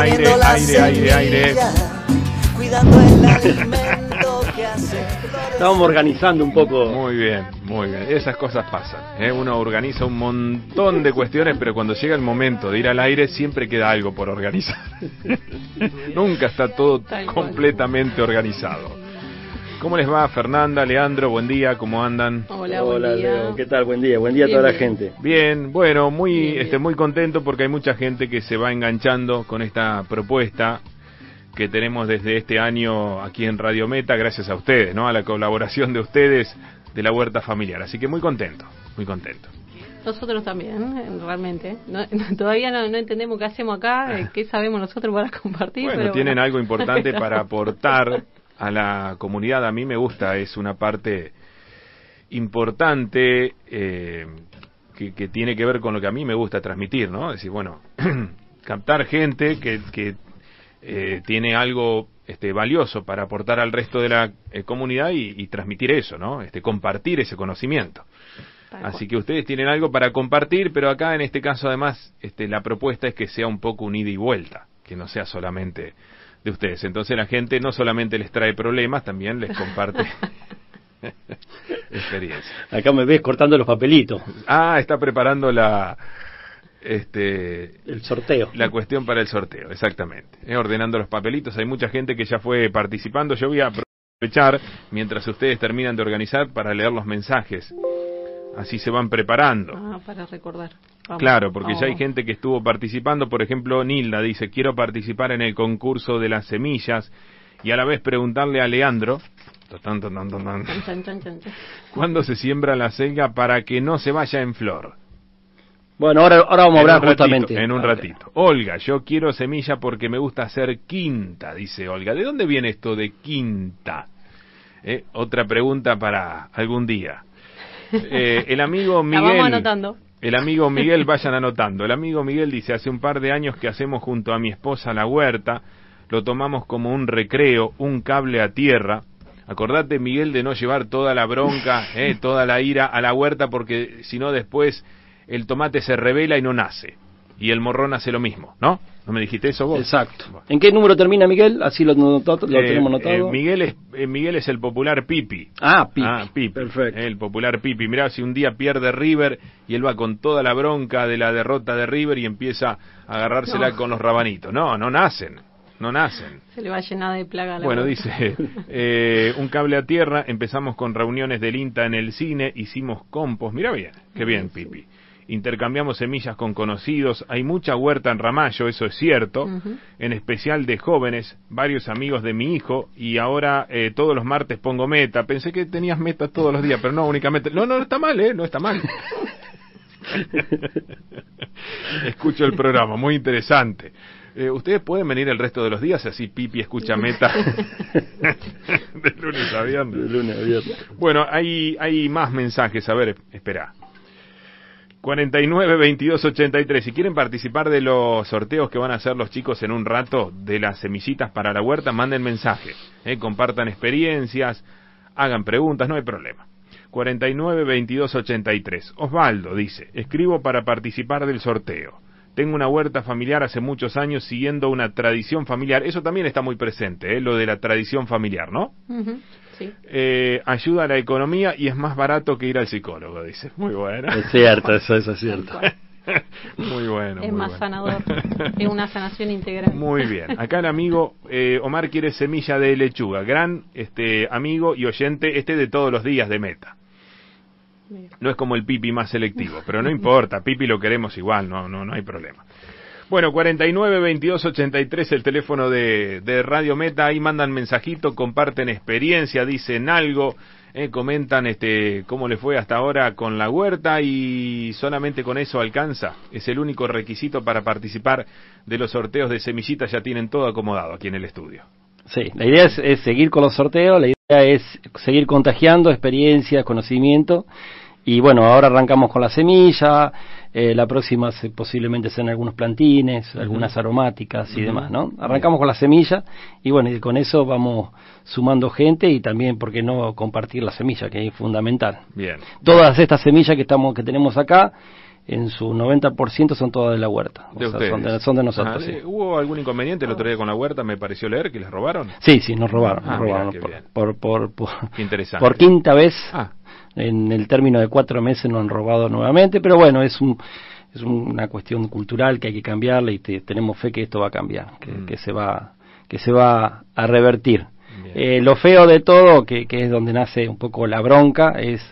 Aire, la aire, aire, aire. Cuidando el alimento que hace. Estábamos organizando un poco. Muy bien, muy bien. Esas cosas pasan. ¿eh? Uno organiza un montón de cuestiones, pero cuando llega el momento de ir al aire siempre queda algo por organizar. Nunca está todo completamente organizado. ¿Cómo les va, Fernanda, Leandro? Buen día, ¿cómo andan? Hola, buen día. Leo. ¿Qué tal? Buen día. Buen día a Bien, toda la gente. Bien, bueno, muy, Bien, bien. este, muy contento porque hay mucha gente que se va enganchando con esta propuesta que tenemos desde este año aquí en Radio Meta, gracias a ustedes, ¿no? A la colaboración de ustedes de la huerta familiar. Así que muy contento, muy contento. Nosotros también, realmente. No- todavía no, no entendemos qué hacemos acá, eh, qué sabemos nosotros para compartir. Bueno, pero tienen bueno. algo importante para aportar a la comunidad. A mí me gusta, es una parte importante eh, que, que tiene que ver con lo que a mí me gusta transmitir, ¿no? Es decir, bueno, captar gente que, que eh, tiene algo este, valioso para aportar al resto de la eh, comunidad y, y transmitir eso, ¿no? Este, compartir ese conocimiento. Tal Así cual. que ustedes tienen algo para compartir, pero acá en este caso además este, la propuesta es que sea un poco un ida y vuelta, que no sea solamente de ustedes. Entonces la gente no solamente les trae problemas, también les comparte experiencia. Acá me ves cortando los papelitos. Ah, está preparando la este El sorteo. la cuestión para el sorteo, exactamente. Eh, ordenando los papelitos, hay mucha gente que ya fue participando. Yo voy a aprovechar mientras ustedes terminan de organizar para leer los mensajes. Así se van preparando. Ah, para recordar. Vamos. Claro, porque ya hay gente que estuvo participando, por ejemplo, Nilda dice, quiero participar en el concurso de las semillas y a la vez preguntarle a Leandro, tan, tan, tan. ¿cuándo se siembra la selga para que no se vaya en flor? Bueno, ahora, ahora vamos a hablar ratito, justamente. En un ratito. Olga, yo quiero semilla porque me gusta hacer quinta, dice Olga. ¿De dónde viene esto de quinta? Eh, otra pregunta para algún día. Eh, el amigo La Miguel. vamos anotando. El amigo Miguel, vayan anotando. El amigo Miguel dice, hace un par de años que hacemos junto a mi esposa la huerta, lo tomamos como un recreo, un cable a tierra. Acordate, Miguel, de no llevar toda la bronca, eh, toda la ira a la huerta, porque si no después el tomate se revela y no nace. Y el morrón hace lo mismo, ¿no? ¿No me dijiste eso vos? Exacto. Bueno. ¿En qué número termina Miguel? Así lo, noto- lo Eh, tenemos eh, notado. Miguel, es, eh, Miguel es el popular Pipi. ah, Pipi. Ah, Pipi. Perfecto. El popular Pipi. Mirá, si un día pierde River y él va con toda la bronca de la derrota de River y empieza a agarrársela No. con los rabanitos. No, no nacen. No nacen. Se le va a llenar de plaga a la Bueno, boca. dice, eh, un cable a tierra, empezamos con reuniones del INTA en el cine, hicimos compost, mira bien, qué bien, Pipi. Intercambiamos semillas con conocidos, hay mucha huerta en Ramallo, eso es cierto, en especial de jóvenes, varios amigos de mi hijo, y ahora eh, todos los martes pongo meta. Pensé que tenías meta todos los días, pero no, únicamente... No, no, no está mal, ¿eh? No está mal. Escucho el programa, muy interesante. Eh, Ustedes pueden venir el resto de los días, así Pipi escucha meta de lunes a De lunes a viernes. Bueno, hay, hay más mensajes, a ver, espera. 49 22 83. Si quieren participar de los sorteos que van a hacer los chicos en un rato de las semillitas para la huerta, manden mensaje. eh, compartan experiencias, hagan preguntas, no hay problema. 49 22 83. Osvaldo dice: Escribo para participar del sorteo. Tengo una huerta familiar hace muchos años siguiendo una tradición familiar. Eso también está muy presente, eh, lo de la tradición familiar, ¿no? Ujú, Sí. Eh, ayuda a la economía y es más barato que ir al psicólogo, dice. Muy bueno. Es cierto, eso, eso es cierto. muy bueno. es muy más bueno. sanador. es una sanación integral. Muy bien. Acá el amigo eh, Omar quiere semilla de lechuga. Gran este amigo y oyente, este de todos los días de meta. No es como el Pipi más selectivo, pero no importa, Pipi lo queremos igual, no, no, no hay problema. Bueno, 49 22 83 el teléfono de, de Radio Meta, ahí mandan mensajito, comparten experiencia, dicen algo, eh, comentan este cómo le fue hasta ahora con la huerta y solamente con eso alcanza. Es el único requisito para participar de los sorteos de semillitas, ya tienen todo acomodado aquí en el estudio. Sí, la idea es, es seguir con los sorteos, la idea es seguir contagiando experiencia, conocimiento. Y bueno, ahora arrancamos con la semilla, eh, la próxima se- posiblemente sean algunos plantines, algunas aromáticas y demás, ¿no? Arrancamos con la semilla y bueno, y con eso vamos sumando gente y también, ¿por qué no compartir la semilla, que es fundamental? Bien. Todas estas semillas que estamos que tenemos acá en su 90% son todas de la huerta. O De sea, ustedes. son, de, son de nosotros, Ah, sí. ¿le- ¿Hubo algún inconveniente el otro día con la huerta? Me pareció leer que les robaron. Sí, sí, nos robaron. Ah, nos robaron por, por, por, por, Qué interesante. por quinta vez. Ah, En el término de cuatro meses nos han robado nuevamente, pero bueno, es un es un- una cuestión cultural que hay que cambiarla y te- tenemos fe que esto va a cambiar, que, Mm. que se va que se va a revertir. Eh, lo feo de todo, que, que es donde nace un poco la bronca, es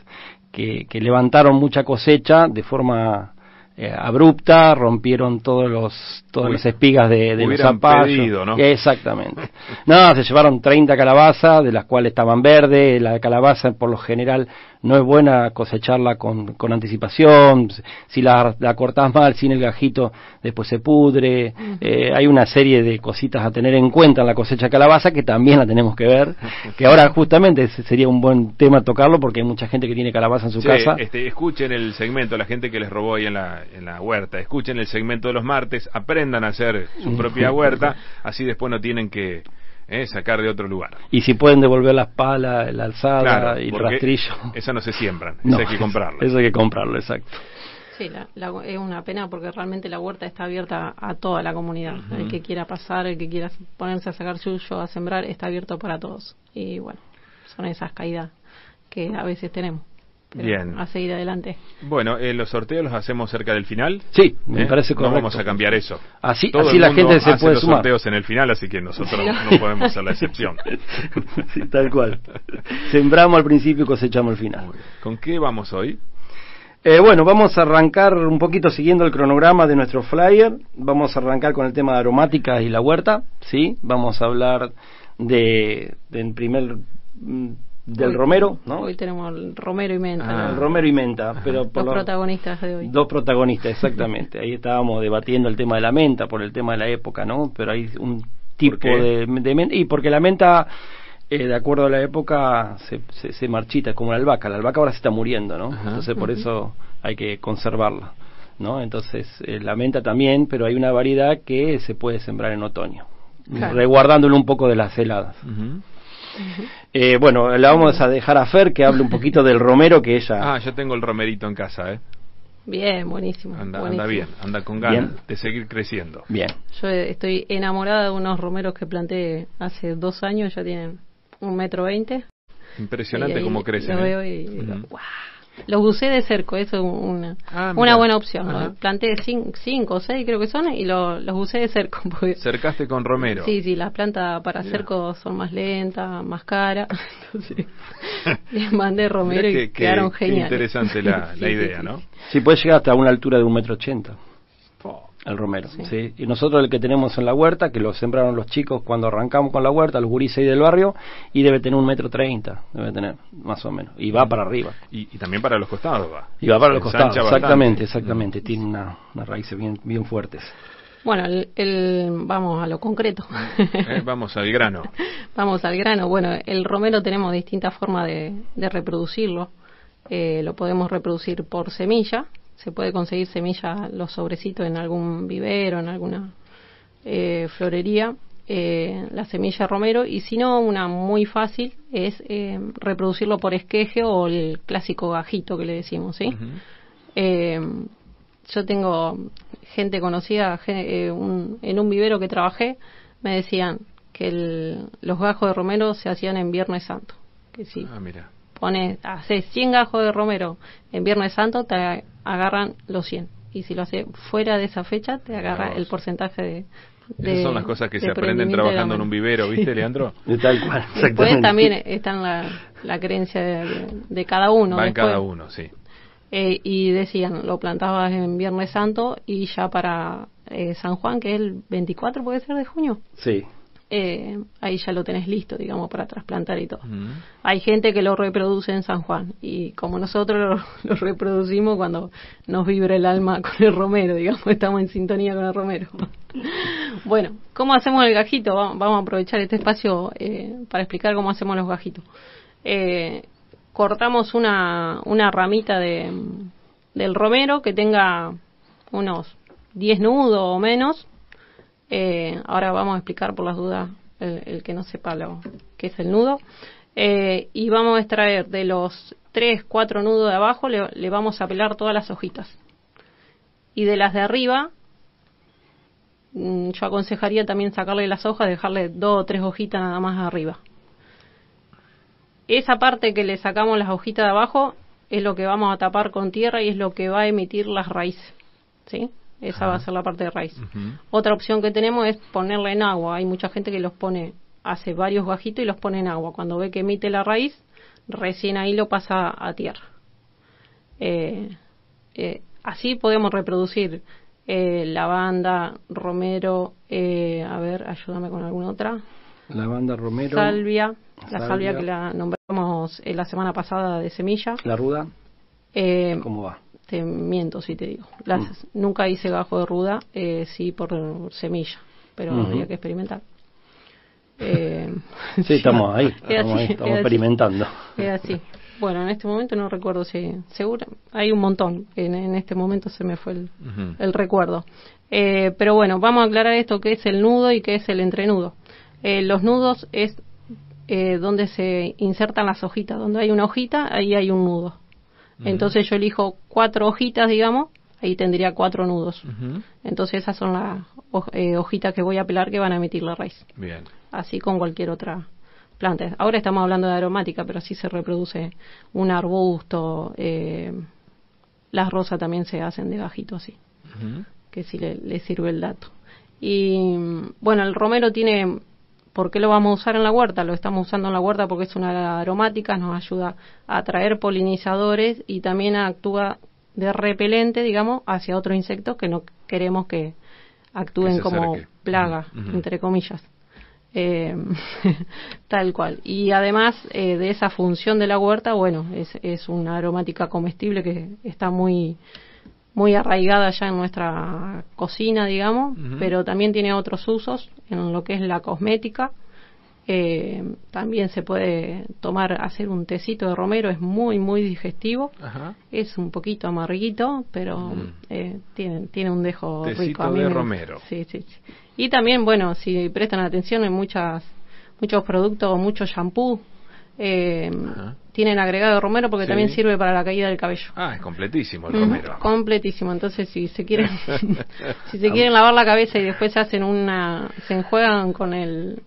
que, que levantaron mucha cosecha de forma eh, abrupta, rompieron todos los todas las espigas de, de los zapallos. pedido, ¿no? Exactamente. No, se llevaron 30 calabazas, de las cuales estaban verdes. La calabaza, por lo general, no es buena cosecharla con, con anticipación. Si la, la cortás mal, sin el gajito, después se pudre. Eh, hay una serie de cositas a tener en cuenta en la cosecha de calabaza que también la tenemos que ver. Que ahora, justamente, ese sería un buen tema tocarlo porque hay mucha gente que tiene calabaza en su casa. este, escuchen el segmento, la gente que les robó ahí en la, en la huerta, escuchen el segmento de los martes, aprendan a hacer su propia huerta, así después no tienen que eh, sacar de otro lugar. Y si pueden devolver las palas, la alzada Claro, y el rastrillo. Esas no se siembran, No, eso hay que comprarlo. Eso hay que comprarlo, exacto. Sí, la- la- es una pena porque realmente la huerta está abierta a toda la comunidad. El que quiera pasar, el que quiera ponerse a sacar suyo, a sembrar, está abierto para todos. Y bueno, son esas caídas que a veces tenemos. Pero Bien. A seguir adelante. Bueno, eh, los sorteos los hacemos cerca del final. Sí, me ¿eh? parece No correcto. vamos a cambiar eso. Así, Todo así el la mundo gente se hace puede los sumar. sorteos en el final, así que nosotros no podemos ser la excepción. Sí, tal cual. Sembramos al principio y cosechamos al final. ¿Con qué vamos hoy? Eh, bueno, vamos a arrancar un poquito siguiendo el cronograma de nuestro flyer. Vamos a arrancar con el tema de aromáticas y la huerta, ¿sí? Vamos a hablar de, del primer mm, del Hoy- romero, ¿no? Hoy tenemos el romero y menta. Ah. ¿no? El romero y menta, pero por Los lo- protagonistas de hoy. Dos protagonistas, exactamente. Ahí estábamos debatiendo el tema de la menta por el tema de la época, ¿no? Pero hay un tipo de, de menta. Y porque la menta, eh, de acuerdo a la época, se, se, se marchita, como la albahaca. La albahaca ahora se está muriendo, ¿no? Ajá. Entonces por eso hay que conservarla, ¿no? Entonces eh, la menta también, pero hay una variedad que se puede sembrar en otoño. Claro. Reguardándolo un poco de las heladas. Eh, bueno, la vamos a dejar a Fer que hable un poquito del romero que ella... Ah, yo tengo el romerito en casa, ¿eh? Bien, buenísimo. Anda, buenísimo. anda bien, anda con ganas Bien. de seguir creciendo. Bien. Yo estoy enamorada de unos romeros que planté hace dos años, ya tienen un metro veinte. Impresionante Y ahí cómo crecen. Lo ¿eh? veo y digo, Ujú. "Guau". Los bucé de cerco, eso es una, Ah, una buena opción. ¿no? Planté cin- cinco o seis creo que son y lo- los bucé de cerco. Porque, Cercaste con romero. Sí, sí, las plantas para cerco son más lentas, más caras. Entonces, les mandé romero y quedaron qué geniales. interesante la, idea, sí, ¿no? sí. Sí, puede llegar hasta una altura de un metro ochenta. El romero, Sí. sí. Y nosotros el que tenemos en la huerta, que lo sembraron los chicos cuando arrancamos con la huerta, los gurises ahí del barrio, y debe tener un metro treinta, debe tener, más o menos. Y va para arriba. Y, y también para los costados va. Y va para los costados, bastante. exactamente, exactamente. Tiene una, unas raíces bien, bien fuertes. Bueno, el, el- vamos a lo concreto. Eh, vamos al grano. Vamos al grano. Bueno, el romero tenemos distintas formas de, de reproducirlo. Eh, lo podemos reproducir por semilla. Se puede conseguir semilla, los sobrecitos en algún vivero, en alguna eh, florería. eh, la semilla romero. Y si no, una muy fácil es eh, reproducirlo por esqueje o el clásico gajito que le decimos, ¿sí? Eh, yo tengo gente conocida eh, un- en un vivero que trabajé, me decían que el- los gajos de romero se hacían en Viernes Santo. Que si Ah, mira. pones, haces 100 gajos de romero en Viernes Santo, te agarran los 100. Y si lo haces fuera de esa fecha, te agarra el porcentaje de. de Esas son las cosas que se aprenden trabajando en un vivero, ¿viste, Leandro? De tal cual, Después también está en la, la creencia de, de cada uno. Va en después. cada uno, sí. Eh, y decían, lo plantabas en Viernes Santo y ya para eh, San Juan, que es el 24, puede ser de junio, Sí. Eh, ahí ya lo tenés listo, digamos, para trasplantar y todo. Hay gente que lo reproduce en San Juan y como nosotros lo, lo reproducimos cuando nos vibra el alma con el romero, digamos, estamos en sintonía con el romero. bueno, ¿cómo hacemos el gajito? Va- Vamos a aprovechar este espacio eh, para explicar cómo hacemos los gajitos. Eh, cortamos una, una ramita de, del romero que tenga unos 10 nudos o menos. Eh, ahora vamos a explicar por las dudas el, que no sepa lo que es el nudo. Eh, y vamos a extraer de los 3, 4 nudos de abajo, le, le vamos a pelar todas las hojitas. Y de las de arriba, mm, yo aconsejaría también sacarle las hojas, dejarle dos o tres hojitas nada más arriba. Esa parte que le sacamos las hojitas de abajo es lo que vamos a tapar con tierra y es lo que va a emitir las raíces. ¿Sí? Esa va a ser la parte de raíz. Otra opción que tenemos es ponerla en agua. Hay mucha gente que los pone, hace varios gajitos y los pone en agua. Cuando ve que emite la raíz, recién ahí lo pasa a tierra. Eh, eh, así podemos reproducir eh, lavanda, romero, eh, a ver, ayúdame con alguna otra. Lavanda Romero, Salvia, la Salvia. salvia que la nombramos eh, la semana pasada de semilla. la ruda, ¿cómo va? Te miento si te digo. Las, Mm. Nunca hice gajo de ruda, eh, sí por semilla, pero Ujú. habría que experimentar. Eh, Sí, estamos ahí, es estamos, así, ahí, es estamos experimentando. es así. Bueno, en este momento no recuerdo si, seguro, hay un montón. En, en este momento se me fue el recuerdo. Eh, pero bueno, vamos a aclarar esto, qué es el nudo y qué es el entrenudo. Eh, los nudos es eh, donde se insertan las hojitas. Donde hay una hojita, ahí hay un nudo. Entonces yo elijo cuatro hojitas, digamos, ahí tendría cuatro nudos. Entonces esas son las hoj- eh, hojitas que voy a pelar que van a emitir la raíz. Bien. Así con cualquier otra planta. Ahora estamos hablando de aromática, pero así se reproduce un arbusto. Eh, las rosas también se hacen de gajito así que si le, le sirve el dato. Y mm, bueno, el romero tiene, ¿por qué lo vamos a usar en la huerta? Lo estamos usando en la huerta porque es una aromática, nos ayuda a atraer polinizadores y también actúa de repelente, digamos, hacia otros insectos que no queremos que actúen como acerque. plaga, entre comillas. Eh, tal cual. Y además eh, de esa función de la huerta, bueno, es, es una aromática comestible que está muy muy arraigada ya en nuestra cocina, digamos, pero también tiene otros usos en lo que es la cosmética. Eh, también se puede tomar, hacer un tecito de romero, es muy, muy digestivo. Ajá. Es un poquito amarguito, pero Mm. eh, tiene, tiene un dejo Tecito rico. A mí de me- romero. Sí, sí, sí. Y también, bueno, si prestan atención en muchas, muchos productos, muchos shampoo, eh, tienen agregado romero porque Sí. también sirve para la caída del cabello. Ah, es completísimo el Mm, romero. Completísimo. Entonces, si se quieren, si se quieren lavar la cabeza y después se hacen una, se enjuagan con el,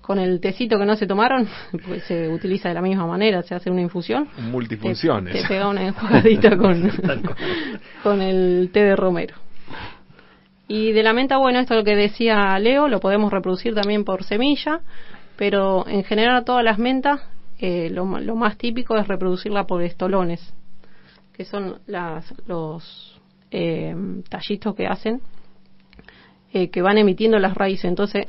con el tecito que no se tomaron, pues se utiliza de la misma manera, se hace una infusión. Te, Multifunciones. te pega una enjuagadita con, con el té de romero. Y de la menta, bueno, esto es lo que decía Leo, lo podemos reproducir también por semilla, pero en general todas las mentas, eh, lo, lo más típico es reproducirla por estolones, que son las, los eh, tallitos que hacen, eh, que van emitiendo las raíces. Entonces,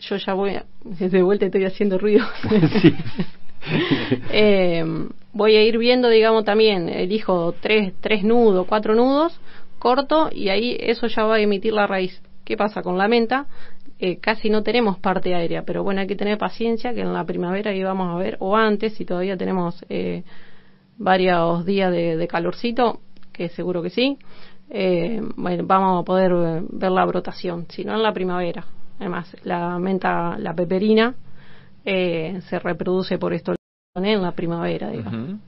yo ya voy, a, de vuelta estoy haciendo ruido. Eh, voy a ir viendo, digamos, también, elijo tres, tres nudos, cuatro nudos, corto, y ahí eso ya va a emitir la raíz. ¿Qué pasa con la menta? Eh, casi no tenemos parte aérea, pero bueno, hay que tener paciencia, que en la primavera ahí vamos a ver, o antes, si todavía tenemos eh, varios días de, de calorcito, que seguro que sí, eh, bueno, vamos a poder ver la brotación, si no en la primavera. Además, la menta, la peperina, eh, se reproduce por esto en la primavera, digamos.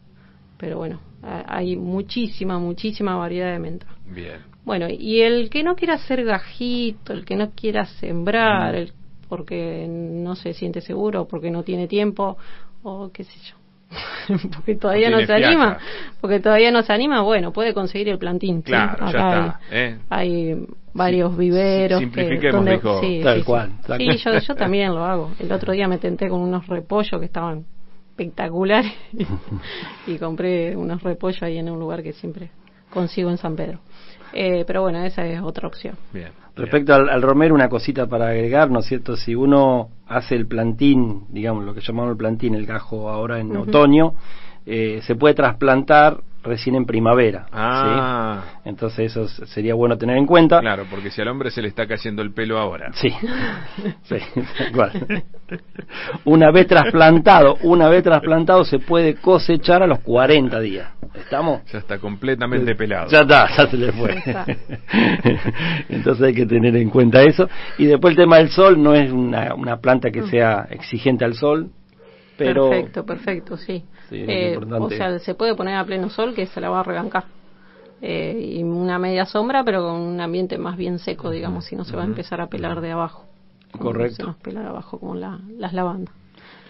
Pero bueno, ha- hay muchísima, muchísima variedad de menta. Bien. Bueno, y el que no quiera hacer gajito, el que no quiera sembrar, Mm. el- porque no se siente seguro, porque no tiene tiempo, o qué sé yo. porque todavía no se anima, porque todavía no se anima, bueno, puede conseguir el plantín. ¿sí? Claro, ya Acá está, ¿eh? Hay, varios Sí, viveros. que- donde- dijo. sí, Tal sí, sí. cual, tal Sí, cual. yo, yo también lo hago. El otro día me tenté con unos repollos que estaban espectaculares y compré unos repollos ahí en un lugar que siempre consigo en San Pedro. Eh, pero bueno, esa es otra opción. Bien. Respecto al, al romero, una cosita para agregar, ¿no es cierto? Si uno hace el plantín, digamos lo que llamamos el plantín, el gajo ahora en otoño, eh, se puede trasplantar recién en primavera. Ah, ¿sí? Entonces eso sería bueno tener en cuenta. claro, porque si al hombre se le está cayendo el pelo ahora. Sí, sí, cual. Una vez trasplantado, una vez trasplantado se puede cosechar a los 40 días. ¿Estamos? Ya está completamente pelado. Ya está, ya se le fue. Entonces hay que tener en cuenta eso. Y después el tema del sol, no es una, una planta que sea exigente al sol, pero... Perfecto, perfecto, sí. Sí, Eh, importante- o sea, se puede poner a pleno sol que se la va a rebancar. eh, y una media sombra, pero con un ambiente más bien seco, digamos, si no se va a empezar a pelar de abajo. Correcto. Se nos pela de abajo como la- las lavandas,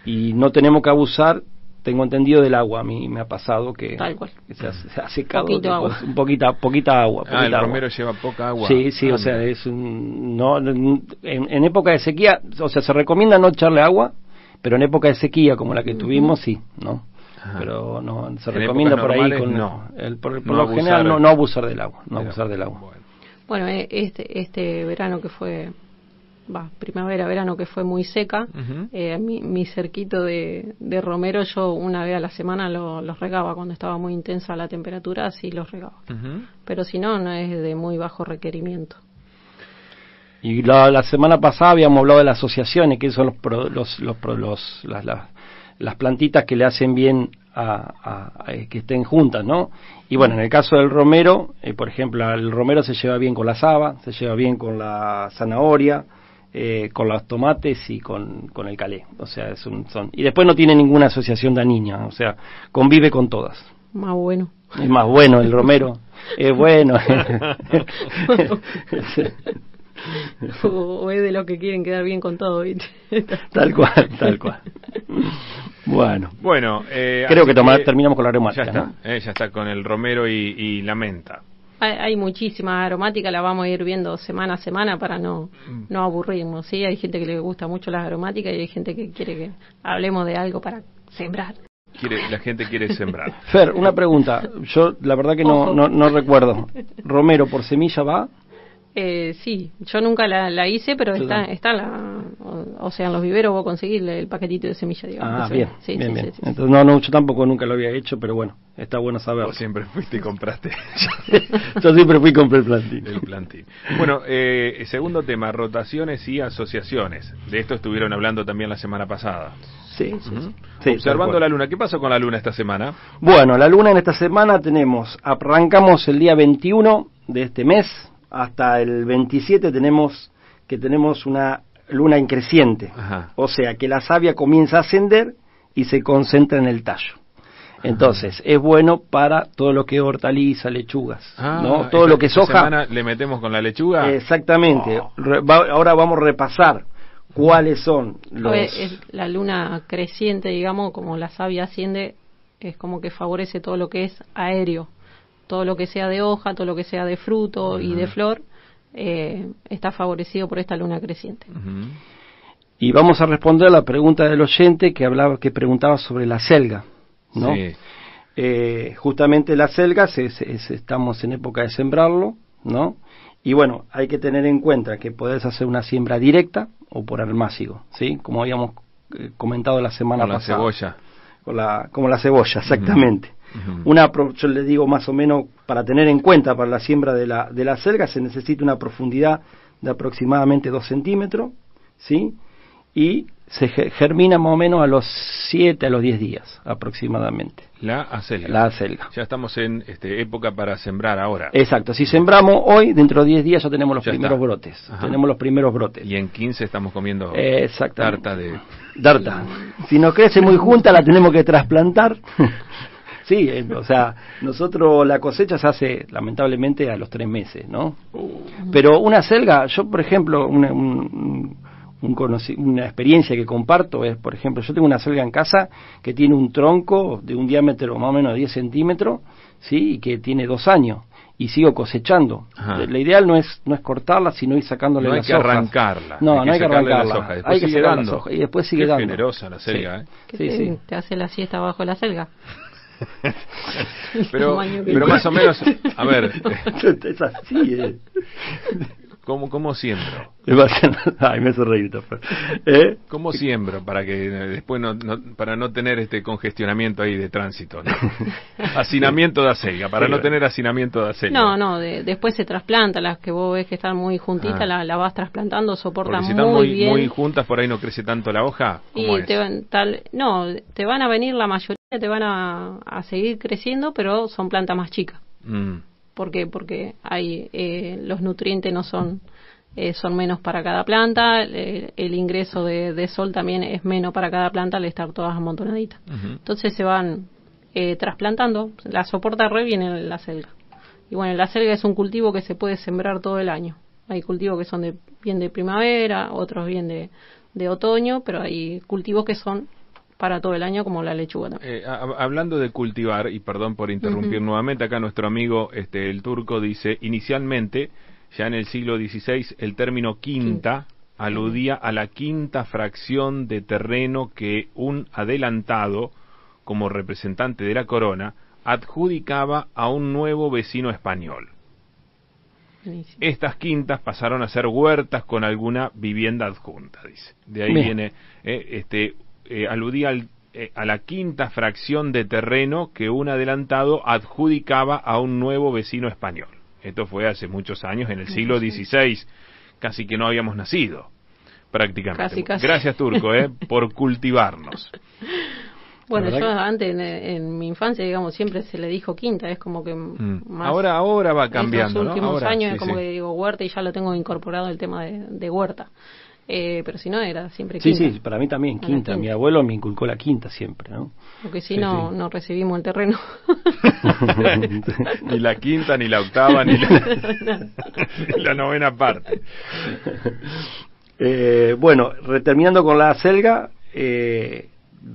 Y no tenemos que abusar, tengo entendido, del agua. A mí me ha pasado que, tal cual. que se, ha, se ha secado Poquito agua. un poquita, poquita agua. Ah, el agua. romero lleva poca agua. Sí, sí, o Anda. sea, es un, no, en, en época de sequía, o sea, se recomienda no echarle agua, pero en época de sequía como la que tuvimos, sí, ¿no? Ajá. Pero no, se En recomienda por ahí con, no. el- por, por No lo abusar. general no, no abusar del agua, no abusar del agua. bueno. Bueno, eh, este, este verano que fue, va, primavera, verano que fue muy seca, eh, mi, mi cerquito de, de romero yo una vez a la semana lo- los regaba cuando estaba muy intensa la temperatura, así los regaba. Pero si no, no es de muy bajo requerimiento. Y la, la semana pasada habíamos hablado de las asociaciones, que son los, pro- los, los, pro- los- las, las, las plantitas que le hacen bien a, a- a que estén juntas, ¿no? Y bueno, en el caso del romero, eh, por ejemplo, el romero se lleva bien con la saba, se lleva bien con la zanahoria, eh, con los tomates y con, con el calé. O sea, es un, son. Y después no tiene ninguna asociación dañina, o sea, convive con todas. Más bueno. Es más bueno el romero, es bueno. o, o es de los que quieren quedar bien con todo, ¿viste? tal cual, tal cual. Bueno. Bueno, eh, Creo que toma- terminamos con la Ya aromática, está, ¿no? eh, ya está con el romero y, y la menta. Hay, hay muchísimas aromáticas, las vamos a ir viendo semana a semana para no, no aburrirnos, ¿sí? Hay gente que le gusta mucho las aromáticas y hay gente que quiere que hablemos de algo para sembrar. Quiere, la gente quiere sembrar. Fer, una pregunta. Yo la verdad que no, no recuerdo. ¿Romero por semilla va? Eh, sí, yo nunca la, la hice, pero está, está en la, o, o sea, en los viveros vos conseguís el paquetito de semilla, digamos. Ah, bien. Sí, bien, sí, bien. sí, sí. Entonces, no, no, yo tampoco nunca lo había hecho, pero bueno, está bueno saberlo. Vos siempre fuiste y compraste yo siempre fui con el plantín. el plantín. Bueno, eh, segundo tema, rotaciones y asociaciones. De esto estuvieron hablando también la semana pasada. Sí, sí, Ujú. sí. Sí, Observando la luna. ¿Qué pasó con la luna esta semana? Bueno, la luna en esta semana tenemos, arrancamos el día 21 de este mes, hasta el 27 tenemos que tenemos una luna increciente. Ajá. O sea que la savia comienza a ascender y se concentra en el tallo. Entonces, es bueno para todo lo que es hortaliza, lechugas, ¿no? Todo esta- lo que es hoja. semana le metemos con la lechuga. Exactamente. Oh. Re- va- ahora vamos a repasar cuáles son los... ver, es la luna creciente, digamos, como la savia asciende, es como que favorece todo lo que es aéreo. Todo lo que sea de hoja, todo lo que sea de fruto y de flor, eh, está favorecido por esta luna creciente. Y vamos a responder a la pregunta del oyente que hablaba, que preguntaba sobre la selga, ¿no? Sí. Eh, justamente la selga, se- se- se- estamos en época de sembrarlo, ¿no? Y bueno, hay que tener en cuenta que podés hacer una siembra directa o por almácigo, ¿sí? Como habíamos eh, comentado la semana Con la pasada. cebolla. Con la, como la cebolla, exactamente. Ujú. Una, pro- yo le digo más o menos, para tener en cuenta para la siembra de la, de la selga se necesita una profundidad de aproximadamente 2 centímetros, ¿sí? Y se ge- germina más o menos a los 7 a los 10 días aproximadamente, La acelga. la selga. Ya estamos en este, época para sembrar ahora. Exacto, si sembramos hoy, dentro de 10 días ya tenemos los Ya primeros está. brotes, Ajá. tenemos los primeros brotes. Y en 15 estamos comiendo tarta de... Darta. Si nos crece muy junta, la tenemos que trasplantar. sí, eh, o sea, nosotros la cosecha se hace lamentablemente a los tres meses, ¿no? Pero una selga, yo por ejemplo, una, un- un una experiencia que comparto es, por ejemplo, yo tengo una selga en casa que tiene un tronco de un diámetro más o menos de 10 centímetros, ¿sí? Y que tiene dos años. Y sigo cosechando. Ajá. La ideal no es no es cortarla, sino ir sacándole No hay las que hojas. arrancarla. No, no hay que las arrancarla. hojas. Después Hay que sigue sacar las dando. hojas y después sigue Qué dando. generosa la selga, Sí. ¿eh? Que Sí, te, sí. te hace la siesta bajo la selga. Pero, que pero más o menos, a ver, es así, eh. ¿cómo, cómo siembro? Ay, me hace reír. ¿Eh? ¿Cómo siembro para que eh, después no, no- para no tener este congestionamiento ahí de tránsito? ¿no? hacinamiento de acelga, para Sí, no tener hacinamiento de acelga. No, no, de- después se trasplanta, las que vos ves que están muy juntitas, Ah. la, la vas trasplantando, soportan si muy, están muy, bien. muy juntas, por ahí no crece tanto la hoja. ¿Cómo y es? te van, tal, no, te van a venir la mayoría, te van a, a seguir creciendo, pero son plantas más chicas. Mm, ¿Por qué? Porque hay, eh, los nutrientes no son, eh, son menos para cada planta, eh, el ingreso de, de sol también es menos para cada planta al estar todas amontonaditas. Entonces se van eh, trasplantando, la soporta re bien en la selga. y bueno, la selga es un cultivo que se puede sembrar todo el año. Hay cultivos que son de, bien de primavera, otros bien de, de otoño, pero hay cultivos que son para todo el año como la lechuga también. Eh, a- hablando de cultivar, y perdón por interrumpir nuevamente, acá nuestro amigo este, el turco dice, inicialmente, ya en el siglo XVI, el término quinta aludía a la quinta fracción de terreno que un adelantado, como representante de la corona, adjudicaba a un nuevo vecino español. Estas quintas pasaron a ser huertas con alguna vivienda adjunta, dice. De ahí Bien. viene, eh, este, eh, aludía al- eh, a la quinta fracción de terreno que un adelantado adjudicaba a un nuevo vecino español. Esto fue hace muchos años, en el siglo XVI, casi que no habíamos nacido, prácticamente. Casi, casi. Gracias, Turco, eh, por cultivarnos. Bueno, yo antes, en, en mi infancia, digamos, siempre se le dijo quinta, es como que Mm. más... Ahora, ahora va cambiando, Estos ¿no? últimos Ahora, años sí, es como sí. que digo huerta y ya lo tengo incorporado el tema de, de huerta. Eh, pero si no, era siempre Sí, quinta. sí, para mí también, quinta. Mi abuelo me inculcó la quinta siempre, ¿no? Porque si Sí, no, sí. no recibimos el terreno. ni la quinta, ni la octava, ni la, ni la novena parte. Eh, bueno, terminando con la selga, eh,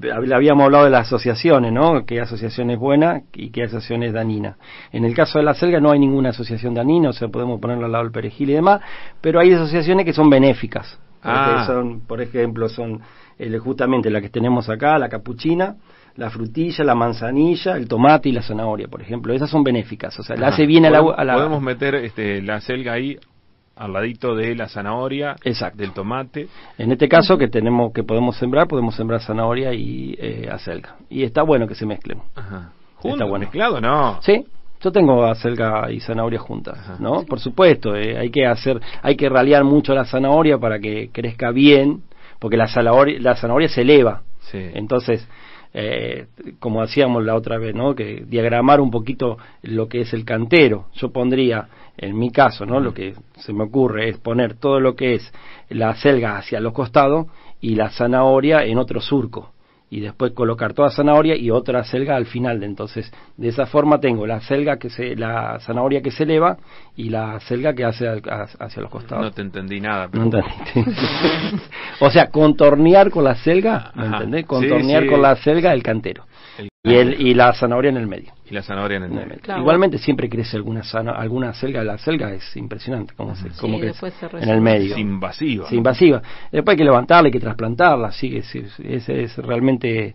hab- habíamos hablado de las asociaciones, ¿no? Qué asociación es buena y qué asociación es dañina. En el caso de la selga no hay ninguna asociación dañina, o sea, podemos ponerlo al lado del perejil y demás, pero hay asociaciones que son benéficas. Ah. Son, por ejemplo, son eh, justamente la que tenemos acá, la capuchina, la frutilla, la manzanilla, el tomate y la zanahoria, por ejemplo. Esas son benéficas, o sea, le hace bien a la, Podemos- a la- Podemos meter este, la selga ahí al ladito de la zanahoria, Exacto. del tomate. En este caso que tenemos que podemos sembrar, podemos sembrar zanahoria y eh, acelga. Y está bueno que se mezclen. Ajá. Está ¿Juntos, bueno. mezclado? No. Sí, yo tengo acelga y zanahoria juntas, Ajá. ¿no? Por supuesto, eh, hay que hacer, hay que ralear mucho la zanahoria para que crezca bien, porque la zanahoria, la zanahoria se eleva. Sí. Entonces, eh, como hacíamos la otra vez, ¿no? Que diagramar un poquito lo que es el cantero. Yo pondría, en mi caso, ¿no? Lo que se me ocurre es poner todo lo que es la selga hacia los costados y la zanahoria en otro surco. Y después colocar toda zanahoria y otra selga al final. de Entonces, de esa forma tengo la selga que se, la zanahoria que se eleva y la selga que hace al- hacia los costados. No te entendí nada. Pero... No entendiste. o sea, contornear con la selga, ¿me entendés? Sí, Contornear sí. con la selga el cantero. El- Y, el, y la zanahoria en el medio. y la zanahoria en el medio. Claro. Igualmente siempre crece alguna zana- alguna selga, la selga es impresionante como, se, Sí, como crece después se en el medio. Es invasiva. Es invasiva. Después hay que levantarla, hay que trasplantarla, sí, es, es, es- es realmente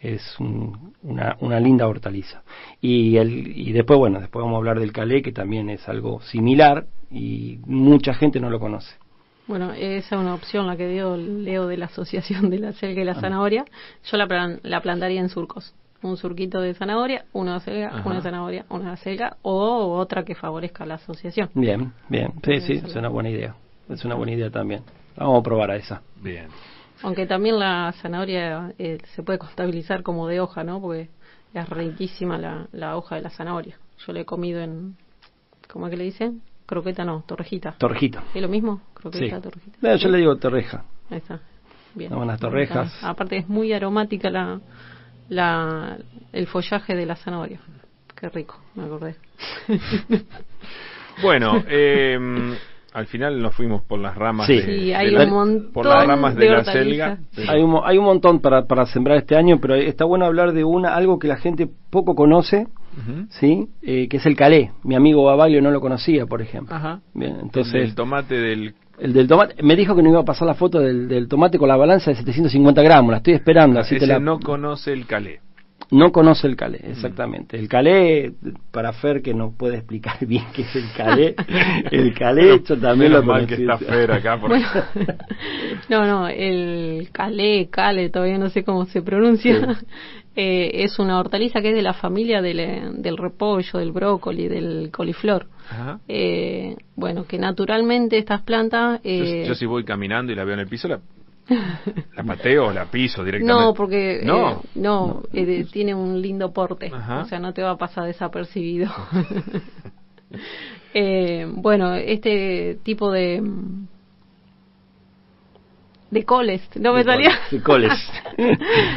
es un- una, una linda hortaliza. Y, el, y después, bueno, después vamos a hablar del calé, que también es algo similar y mucha gente no lo conoce. Bueno, esa es una opción la que dio Leo de la Asociación de la Selga y Ah. la Zanahoria. Yo la, plan- la plantaría en surcos. Un surquito de zanahoria, uno de selga, Ajá. una de zanahoria, una de selga, o otra que favorezca la asociación. Bien, bien, sí, sí, es una buena idea. Es una buena idea también. Vamos a probar a esa. Bien. Aunque también la zanahoria eh, se puede contabilizar como de hoja, ¿no? Porque es riquísima la, la hoja de la zanahoria. Yo le he comido en, ¿cómo es que le dicen? Croqueta no, torrejita. Torrejita. ¿Es lo mismo? Sí. Croqueta, torrejita. No, yo le digo torreja. Ahí está. Bien. Son unas torrejas. Está. Aparte es muy aromática la, la el follaje de la zanahoria. Qué rico, me acordé. Bueno, eh, al final nos fuimos por las ramas Sí. de, Sí, de hay la- un montón por las ramas de, de la selga. Hay un, mo- hay un montón para, para sembrar este año, pero está bueno hablar de una algo que la gente poco conoce. ¿sí? Eh, que es el calé. Mi amigo Babaglio no lo conocía, por ejemplo. Ajá. Bien, Entonces, el tomate del... el del tomate, me dijo que no iba a pasar la foto del, del tomate con la balanza de 750 gramos, la estoy esperando. así te ese la- no conoce el calé. No conoce el calé, exactamente. El calé, para Fer que no puede explicar bien qué es el calé, el calé yo también lo mal que está Fer acá. Porque... Bueno, no, no, el calé, cale, todavía no sé cómo se pronuncia. Eh, es una hortaliza que es de la familia del, del repollo, del brócoli, del coliflor. Ajá. Eh, bueno, que naturalmente estas plantas... Yo, eh, yo si voy caminando y la veo en el piso, la, la pateo o la piso directamente. No, porque eh, No. no, eh, tiene un lindo porte, Ajá. o sea, no te va a pasar desapercibido. Eh, bueno, este tipo de de coles, no me salía. de coles.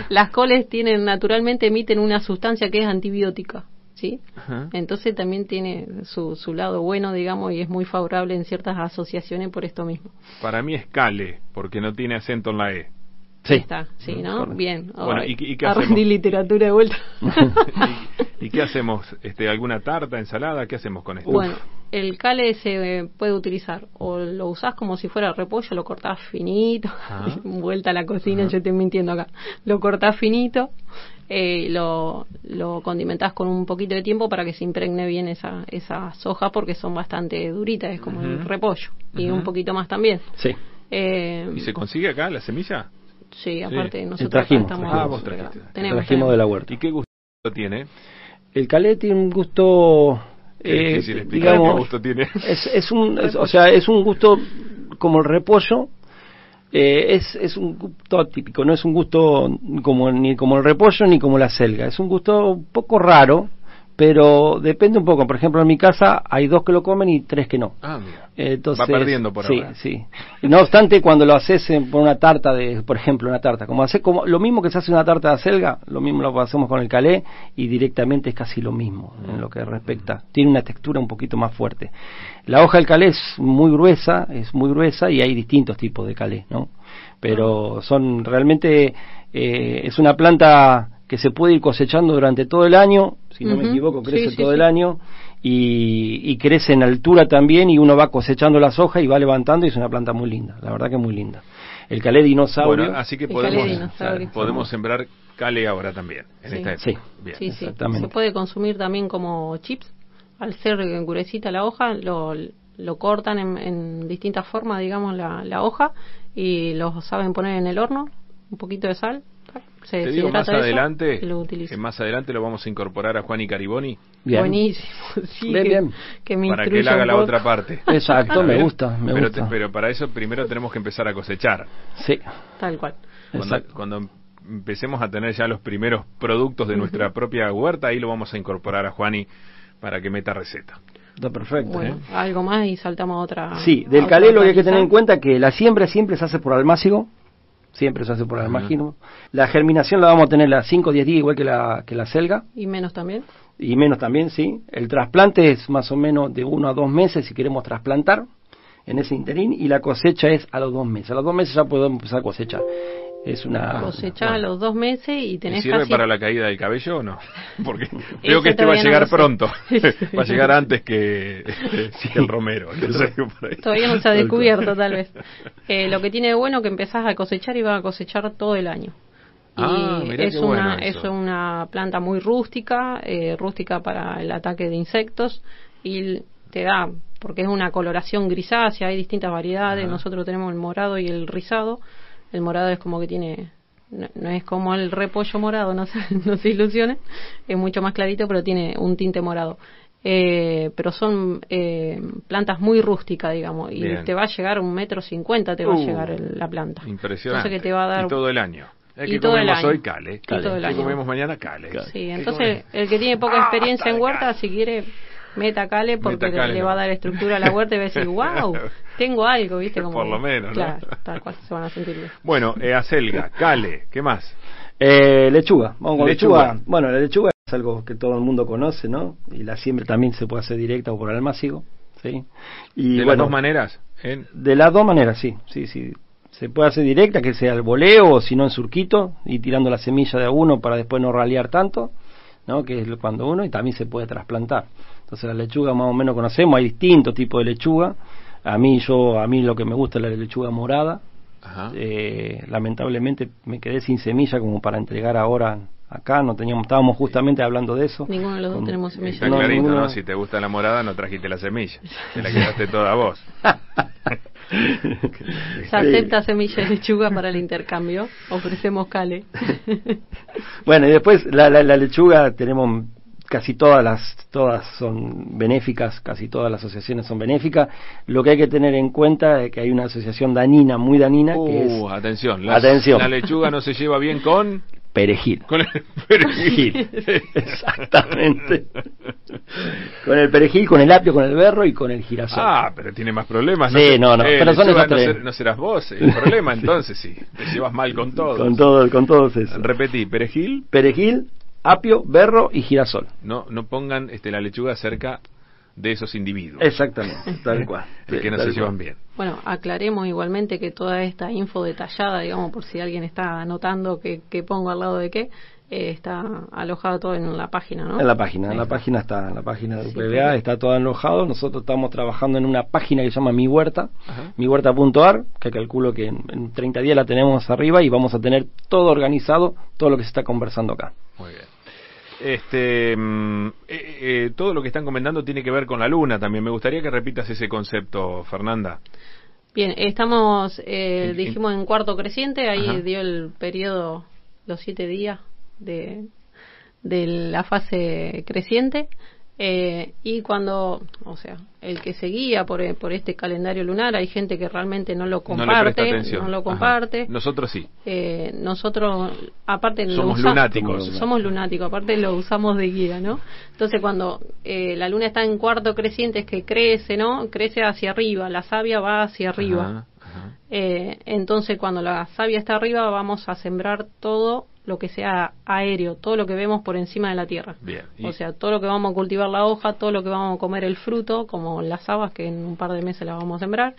Las coles tienen naturalmente emiten una sustancia que es antibiótica. ¿Sí? Ajá. Entonces también tiene su, su lado bueno, digamos, y es muy favorable en ciertas asociaciones por esto mismo. Para mí es Cale, porque no tiene acento en la E. Sí. Está, sí, ¿no? correcto. Bien. Bueno, ¿y qué- y qué a hacemos? rendir literatura de vuelta. ¿Y, y qué hacemos? Este, ¿Alguna tarta, ensalada? ¿Qué hacemos con esto? Bueno, el cale se eh, puede utilizar o lo usás como si fuera repollo, lo cortás finito, Ah. vuelta a la cocina, yo estoy mintiendo acá, lo cortás finito, eh, lo, lo condimentás con un poquito de tiempo para que se impregne bien esa, esas hojas porque son bastante duritas, es como el repollo, y un poquito más también. Sí. Eh, ¿Y se consigue acá la semilla? sí, aparte nosotros acá trajimos, estamos... Ah, vos trajiste. tenemos, Trajimos tenemos. de la huerta. ¿Y qué gusto tiene? El calé tiene un gusto, eh, difícil explicar digamos, qué gusto tiene. es, es un, es- o sea, es un gusto como el repollo. Eh, es, es un gusto típico, no es un gusto como ni como el repollo ni como la selga. Es un gusto un poco raro, pero depende un poco. Por ejemplo, en mi casa hay dos que lo comen y tres que no. Ah, mira. Entonces, Va perdiendo por sí, ahora. Sí, No obstante, cuando lo haces en- por una tarta de, por ejemplo, una tarta, como hace como lo mismo que se hace una tarta de acelga, lo mismo lo hacemos con el calé y directamente es casi lo mismo en lo que respecta. Tiene una textura un poquito más fuerte. La hoja del calé es muy gruesa, es muy gruesa y hay distintos tipos de calé, ¿no? Pero son realmente eh, es una planta que se puede ir cosechando durante todo el año, si no me equivoco, crece Sí, sí, todo sí. el año y, y crece en altura también y uno va cosechando las hojas y va levantando y es una planta muy linda, la verdad que es muy linda. El calé dinosaurio, Bueno, así que podemos, dinosaurio. podemos sembrar Cale ahora también, en Sí. esta época. Sí. Bien. Sí, sí. Exactamente. Se puede consumir también como chips. Al ser gruesita la hoja, lo, lo cortan en, en distintas formas, digamos, la, la hoja y lo saben poner en el horno, un poquito de sal. Se Te digo más adelante, lo que utilizan. más adelante lo vamos a incorporar a Juan y Cariboni bien. Buenísimo. Sí, Bien, que, bien. que me para que él haga la otra parte. Exacto, ¿Está me gusta, me pero, gusta. pero para eso primero tenemos que empezar a cosechar. Sí, Tal cual. Cuando, empecemos a tener ya los primeros productos de nuestra propia huerta, ahí lo vamos a incorporar a Juani para que meta receta. Está perfecto. Bueno, algo más y saltamos a otra. Sí, del calé lo que hay que tener en cuenta que la siembra siempre se hace por almácigo, siempre se hace por almácigo. La germinación la vamos a tener a 5 o 10 días igual que la, que la selga. Y menos también. y menos también, sí. El trasplante es más o menos de uno a dos meses si queremos trasplantar en ese interín y la cosecha es a los dos meses. A los dos meses ya podemos empezar a cosechar. Es una... Cosechás a los dos meses y ¿Y tenés sirve casi... para la caída del cabello o no? Porque veo que este va a no llegar pronto. va a llegar antes que, este, que el romero. Todavía no se ha descubierto, tal vez. Eh, lo que tiene de bueno que empezás a cosechar y vas a cosechar todo el año. Y Ah, es qué bueno una eso. es una planta muy rústica, eh, rústica para el ataque de insectos y te da porque es una coloración grisácea, hay distintas variedades, nosotros tenemos el morado y el rizado. El morado es como que tiene no, no es como el repollo morado, no se, no se ilusionen, es mucho más clarito, pero tiene un tinte morado. Eh, pero son eh, plantas muy rústicas, digamos, y Bien. te va a llegar un metro cincuenta, te va Uh, a llegar el- la planta. Impresionante. Entonces que te va a dar Y todo el año. Y que el comemos hoy cale. Y todo el ¿Qué año. comemos mañana cale. Cale. Sí, ¿Qué entonces el que tiene poca Ah, experiencia en cale, huerta, cale. si quiere, meta cale porque le va a dar estructura a la huerta y va a decir, wow, tengo algo, ¿viste? Como Por lo menos, ¿no? Claro, tal cual, se van a sentir bien. Bueno, eh, acelga, cale, ¿qué más? Eh, lechuga, vamos con Lechuga. lechuga. Bueno, la lechuga es algo que todo el mundo conoce, ¿no? Y la siembra también se puede hacer directa o por almácigo, ¿sí? Y de las dos maneras. ¿eh? De las dos maneras, sí, sí, sí. Se puede hacer directa, que sea el voleo o si no en surquito, y tirando la semilla de uno para después no ralear tanto, ¿no? Que es lo- cuando uno, y también se puede trasplantar. Entonces la lechuga más o menos conocemos, hay distintos tipos de lechuga. A mí yo, a mí lo que me gusta es la lechuga morada. Ajá. Eh, lamentablemente me quedé sin semilla como para entregar ahora acá, no teníamos, estábamos justamente hablando de eso. Ninguno de los dos Con- tenemos semilla. Está No, clarito, ¿no? Si te gusta la morada, no trajiste la semilla. Te la quedaste toda vos. Se acepta semilla de lechuga para el intercambio, ofrecemos cale. Bueno, y después la, la, la lechuga tenemos casi todas las todas son benéficas, casi todas las asociaciones son benéficas. Lo que hay que tener en cuenta es que hay una asociación danina, muy danina, que Uh, es atención. La, Atención. La lechuga no se lleva bien con... perejil. Con el perejil. Exactamente. Con el perejil, con el apio, con el berro y con el girasol. Ah, pero tiene más problemas. Sí, se- no, no, pero son esos no, tres. ser- no serás vos el problema, entonces sí. Te llevas mal con todo. Con todo, con todos esos. Repetí, perejil, Perejil, apio, berro y girasol. No, no pongan este, la lechuga cerca de esos individuos. Exactamente, tal cual. de que no se llevan bien. Bueno, aclaremos igualmente que toda esta info detallada, digamos, por si alguien está anotando que, que pongo al lado de qué, eh, está alojado todo en la página, ¿no? En la página, en la página está, en la página de UPBA está todo alojado. Nosotros estamos trabajando en una página que se llama Mi Huerta, Ajá. mihuerta.ar, que calculo que en, en 30 días la tenemos arriba y vamos a tener todo organizado, todo lo que se está conversando acá. Muy bien. Este, mm, eh, eh, todo lo que están comentando tiene que ver con la luna también. Me gustaría que repitas ese concepto, Fernanda. Bien, estamos, eh, En- dijimos en cuarto creciente, ahí Ajá. dio el periodo, los siete días de, de la fase creciente. Eh, y cuando, o sea, el que seguía por, por este calendario lunar, hay gente que realmente no lo comparte, no lo Ajá. comparte. Nosotros sí. Eh, nosotros, aparte, Somos lunáticos. Somos lunáticos, aparte lo usamos de guía, ¿no? Entonces, cuando eh, la luna está en cuarto creciente, es que crece, ¿no? Crece hacia arriba, la savia va hacia arriba. Ajá, ajá. Eh, entonces, cuando la savia está arriba, vamos a sembrar todo lo que sea aéreo, todo lo que vemos por encima de la tierra. Bien. O sea, todo lo que vamos a cultivar la hoja, todo lo que vamos a comer el fruto, como las habas que en un par de meses las vamos a sembrar,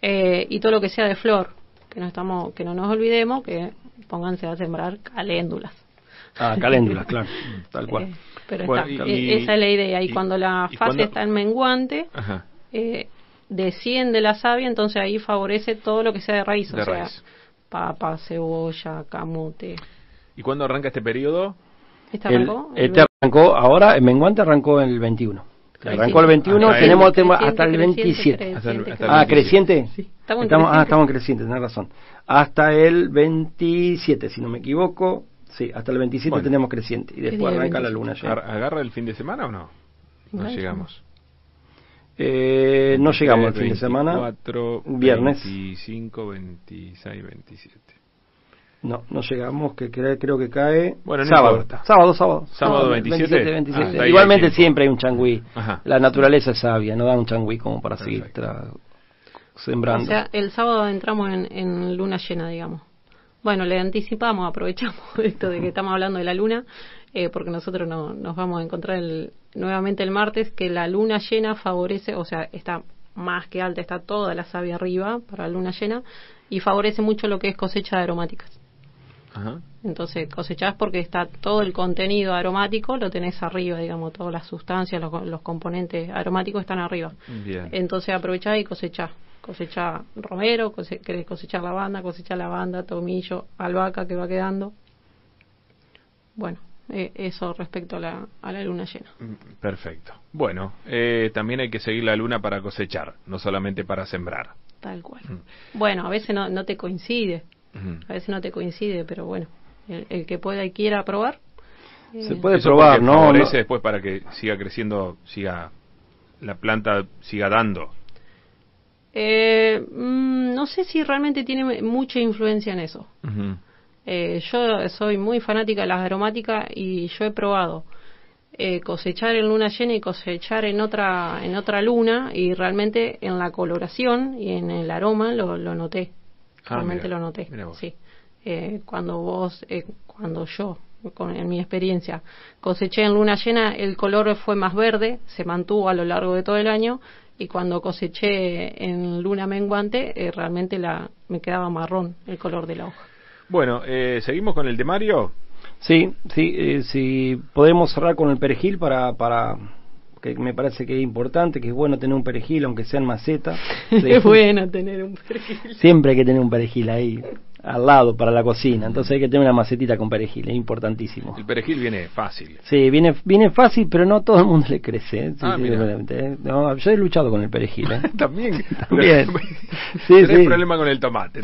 eh, y todo lo que sea de flor, que no estamos, que no nos olvidemos que pónganse a sembrar caléndulas. Ah, caléndulas, claro, tal cual. Eh, pero Bueno, está, y- e- esa es la idea. Y, y- cuando la y fase cuando- está en menguante, Ajá. eh, desciende la savia, entonces ahí favorece todo lo que sea de raíz, De o sea, raíz. papa, cebolla, camote. ¿Y cuándo arranca este periodo? ¿Esta El, arrancó? El este arrancó ahora, en Menguante arrancó el 21. Creciente. Arrancó el 21, Hasta el- tenemos el tema creciente, hasta el creciente, 27. creciente, Hasta el- hasta el creciente. Ah, 27. creciente. Sí, estamos en Estamos- ah, creciente. estamos en creciente, tenés razón. Hasta el 27, si no me equivoco. Sí, hasta el 27 Bueno. tenemos creciente. Y después es arranca 27? la luna llena. ¿Ar- ¿Agarra el fin de semana o no? No llegamos. Eh, no llegamos el fin de semana. 24, Viernes. 25, 26, 27. No, no llegamos, que cre- creo que cae Bueno, no sábado. importa. Sábado, sábado. ¿Sábado 27? 27. Ah, Igualmente hay siempre hay un changüí. Ajá. La naturaleza es sabia, no da un changüí como para seguir sembrando. O sea, el sábado entramos en, en luna llena, digamos. Bueno, le anticipamos, aprovechamos esto de que estamos hablando de la luna, eh, porque nosotros no, nos vamos a encontrar el- nuevamente el martes, que la luna llena favorece, o sea, está más que alta, está toda la savia arriba para la luna llena, y favorece mucho lo que es cosecha de aromáticas. Ajá. Entonces cosechás porque está todo el contenido aromático, lo tenés arriba, digamos, todas las sustancias, los, los componentes aromáticos están arriba. Bien. Entonces aprovechá y cosechá. Cosechá romero, cose- querés cosechar lavanda, cosechar lavanda, tomillo, albahaca que va quedando. Bueno, eh, eso respecto a la, a la luna llena. Mm, Perfecto. Bueno, eh, también hay que seguir la luna para cosechar, no solamente para sembrar. Tal cual. Mm. Bueno, a veces no, no te coincide, A veces no te coincide, pero bueno, el, el que pueda y quiera probar. Se eh, puede Eso probar, ¿no? favorece No- después para que siga creciendo, siga la planta siga dando. eh, mm, no sé si realmente tiene mucha influencia en eso. Eh, yo soy muy fanática de las aromáticas y yo he probado eh, cosechar en luna llena y cosechar en otra en otra luna y realmente en la coloración y en el aroma lo, lo noté. Ah, realmente mira, lo noté. vos. Sí. Eh, cuando vos, eh, cuando yo, con, en mi experiencia, coseché en luna llena, el color fue más verde, se mantuvo a lo largo de todo el año y cuando coseché en luna menguante, eh, realmente la, me quedaba marrón el color de la hoja. Bueno, eh, seguimos con el temario. Sí, sí, eh, si podemos cerrar con el perejil para, para que me parece que es importante, que es bueno tener un perejil, aunque sea en maceta. Es bueno tener un perfil. Siempre hay que tener un perejil ahí al lado para la cocina, entonces hay que tener una macetita con perejil, es importantísimo. El perejil viene fácil. Sí, viene, viene fácil, pero no todo el mundo le crece. ¿eh? Sí, Ah, sí, mira. realmente, ¿eh? No, yo he luchado con el perejil. ¿eh? También. También. Sí, Tenés sí. problema con el tomate.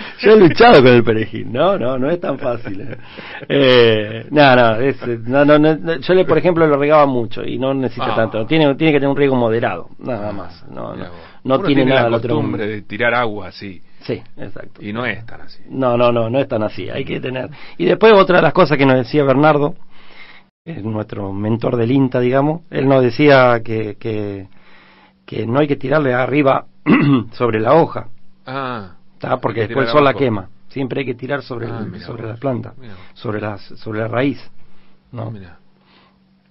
Yo he luchado con el perejil, no, no, no es tan fácil. eh. Eh, no, no, es, eh, no, no, no, yo le, por ejemplo, lo regaba mucho y no necesita Ah. tanto. Tiene, tiene que tener un riego moderado, nada más. No, no, no Uno tiene nada la otro costumbre de tirar agua así. Sí, exacto. Y no es tan así. No, no, no, no es tan así. Hay que tener. Y después otra de las cosas que nos decía Bernardo, es nuestro mentor del INTA, digamos, él nos decía que, que, que no hay que tirarle arriba sobre la hoja, Ah. ¿Tá? porque después el sol la quema. Siempre hay que tirar sobre, Ah, el- mira sobre vos. la planta, sobre, las, sobre la raíz. ¿no? Mira.